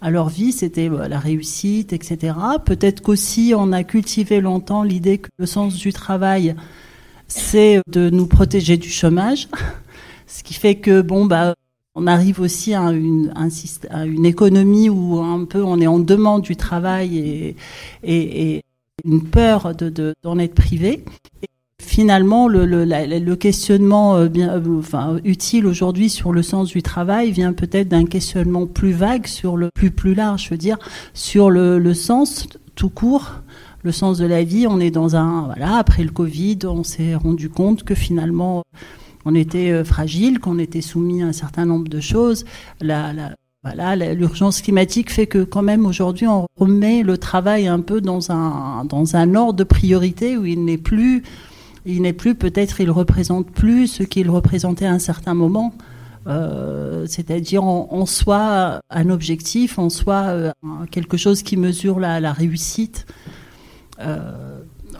à leur vie, c'était bah, la réussite, etc. Peut-être qu'aussi on a cultivé longtemps l'idée que le sens du travail, c'est de nous protéger du chômage, [LAUGHS] ce qui fait que bon bah on arrive aussi à une, économie où un peu on est en demande du travail et, une peur de d'en être privé. Finalement, le, questionnement euh, euh, utile aujourd'hui sur le sens du travail vient peut-être d'un questionnement plus vague sur le plus plus large, je veux dire, sur le, le sens tout court le sens de la vie. On est dans un voilà après le Covid, on s'est rendu compte que finalement on était euh, fragile, qu'on était soumis à un certain nombre de choses. La, voilà, l'urgence climatique fait que quand même aujourd'hui on remet le travail un peu dans un dans un ordre de priorité où il n'est plus il n'est plus peut-être il représente plus ce qu'il représentait à un certain moment. Euh, c'est-à-dire en, soi un objectif, en soi euh, quelque chose qui mesure la, réussite.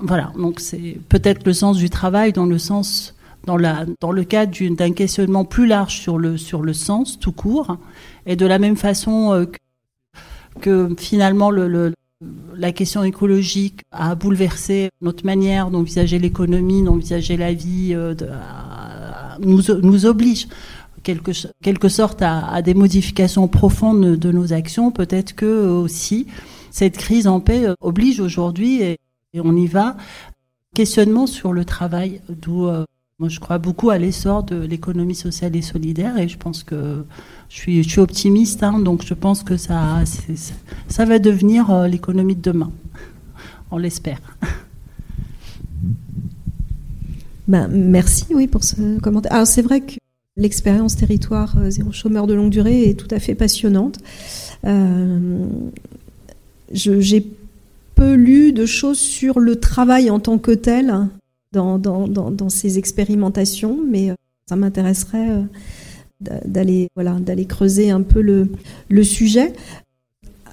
Voilà, donc c'est peut-être le sens du travail dans le sens dans, la, dans le cadre d'un questionnement plus large sur le, sur le sens tout court, et de la même façon euh, que, finalement le, la question écologique a bouleversé notre manière d'envisager l'économie, d'envisager la vie, euh, de, nous, nous oblige quelque, quelque sorte à, des modifications profondes de nos actions. Peut-être que aussi cette crise en paix oblige aujourd'hui, et, on y va, questionnement sur le travail, d'où euh, moi, je crois beaucoup à l'essor de l'économie sociale et solidaire et je pense que je suis, optimiste, hein, donc je pense que ça, ça va devenir euh, l'économie de demain. On l'espère. Ben, merci, oui, pour ce commentaire. Alors, c'est vrai que l'expérience territoire euh, zéro chômeur de longue durée est tout à fait passionnante. Euh, j'ai peu lu de choses sur le travail en tant que tel dans, dans, dans, ces expérimentations, mais euh, ça m'intéresserait euh, d'aller voilà, creuser un peu le, le sujet.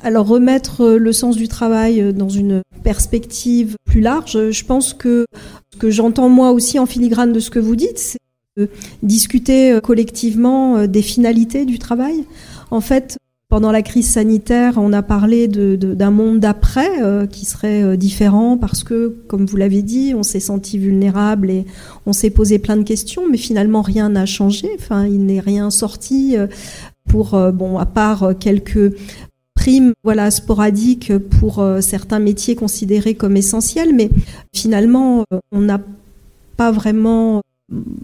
Alors remettre euh, le sens du travail dans une perspective plus large, je pense que ce que j'entends moi aussi en filigrane de ce que vous dites, c'est de discuter collectivement des finalités du travail. En fait, pendant la crise sanitaire, on a parlé d'un monde d'après euh, qui serait euh, différent parce que, comme vous l'avez dit, on s'est senti vulnérable et on s'est posé plein de questions, mais finalement rien n'a changé. Enfin, il n'est rien sorti euh, pour, bon, à part quelques primes, voilà, sporadiques pour certains métiers considérés comme essentiels, mais finalement, on n'a pas vraiment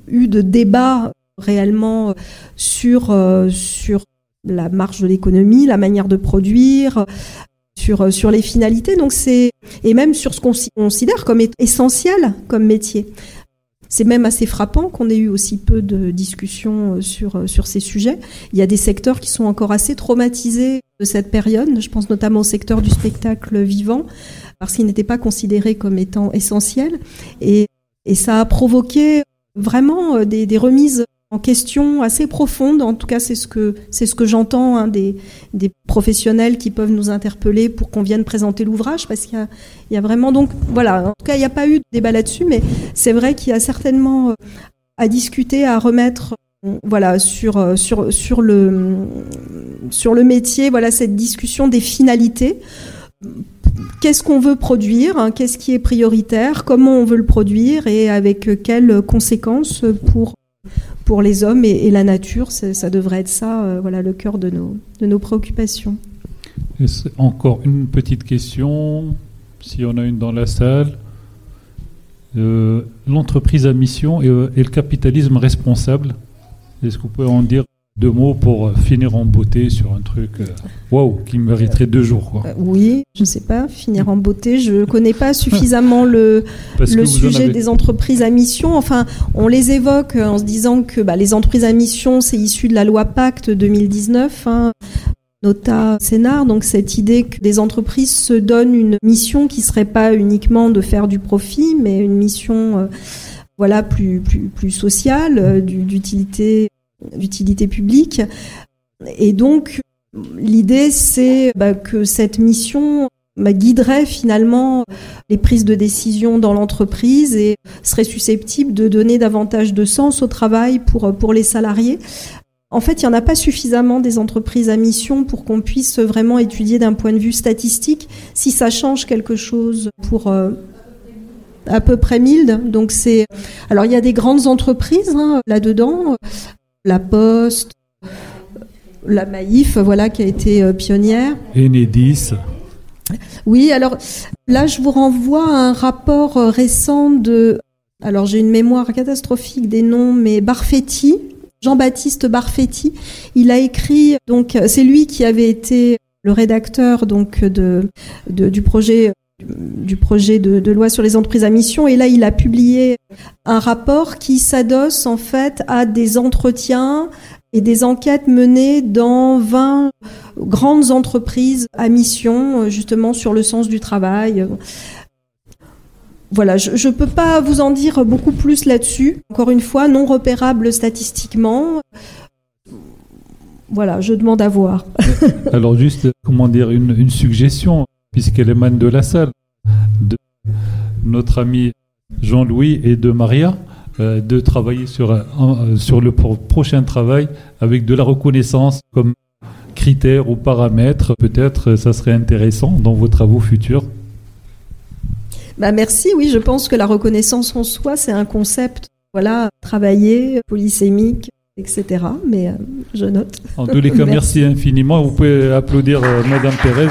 eu de débat réellement sur sur la marge de l'économie, la manière de produire, sur, euh, sur les finalités, donc c'est et même sur ce qu'on considère comme essentiel comme métier. C'est même assez frappant qu'on ait eu aussi peu de discussions euh, sur, euh, sur ces sujets. Il y a des secteurs qui sont encore assez traumatisés de cette période. Je pense notamment au secteur du spectacle vivant, parce qu'il n'était pas considéré comme étant essentiel. Et, et ça a provoqué vraiment des, des remises en question assez profonde. En tout cas, c'est ce que c'est ce que j'entends hein, des, professionnels qui peuvent nous interpeller pour qu'on vienne présenter l'ouvrage, parce qu'il y a vraiment donc voilà. En tout cas, il n'y a pas eu de débat là-dessus, mais c'est vrai qu'il y a certainement euh, à discuter, à remettre euh, voilà sur euh, sur sur le sur le métier. Voilà cette discussion des finalités. Qu'est-ce qu'on veut produire hein, Qu'est-ce qui est prioritaire Comment on veut le produire Et avec quelles conséquences pour pour les hommes et, la nature. Ça devrait être ça, euh, voilà, le cœur de nos, de nos préoccupations. encore une petite question, si on a une dans la salle. Euh, l'entreprise à mission et, euh, et, le capitalisme responsable. Est-ce que vous pouvez en dire deux mots pour euh, finir en beauté sur un truc euh, waouh qui mériterait deux jours quoi. Euh, oui, je ne sais pas, finir en beauté, je ne connais pas suffisamment le, [LAUGHS] le sujet des entreprises à mission. Enfin, on les évoque en se disant que bah, les entreprises à mission, c'est issu de la loi Pacte 2019. Hein, Nota Sénard, donc cette idée que des entreprises se donnent une mission qui serait pas uniquement de faire du profit, mais une mission voilà plus plus plus sociale, d'utilité d'utilité publique. Et donc, l'idée, c'est bah, que cette mission bah, guiderait finalement les prises de décision dans l'entreprise et serait susceptible de donner davantage de sens au travail pour, pour les salariés. En fait, il n'y en a pas suffisamment des entreprises à mission pour qu'on puisse vraiment étudier d'un point de vue statistique si ça change quelque chose pour euh, à peu près 1000. Donc c'est alors il y a des grandes entreprises hein, là-dedans, la Poste, la Maïf, voilà qui a été euh, pionnière. Enedis. Oui, alors là je vous renvoie à un rapport euh, récent de alors j'ai une mémoire catastrophique des noms mais Barfetti, Jean-Baptiste Barfetti, il a écrit donc c'est lui qui avait été le rédacteur donc de, de du projet du projet de, loi sur les entreprises à mission. Et là, il a publié un rapport qui s'adosse en fait à des entretiens et des enquêtes menées dans 20 grandes entreprises à mission, justement sur le sens du travail. Voilà, je ne peux pas vous en dire beaucoup plus là-dessus. Encore une fois, non repérable statistiquement. Voilà, je demande à voir. [LAUGHS] Alors juste, comment dire, une suggestion puisqu'elle émane de la salle, de notre ami Jean-Louis et de Maria, euh, de travailler sur, euh, sur le prochain travail avec de la reconnaissance comme critère ou paramètre. Peut-être ça serait intéressant dans vos travaux futurs. Bah merci, oui, je pense que la reconnaissance en soi, c'est un concept, voilà, travailler, polysémique, etc. Mais euh, je note. En tous les cas, [LAUGHS] merci. infiniment. Vous pouvez applaudir Madame Thérèse.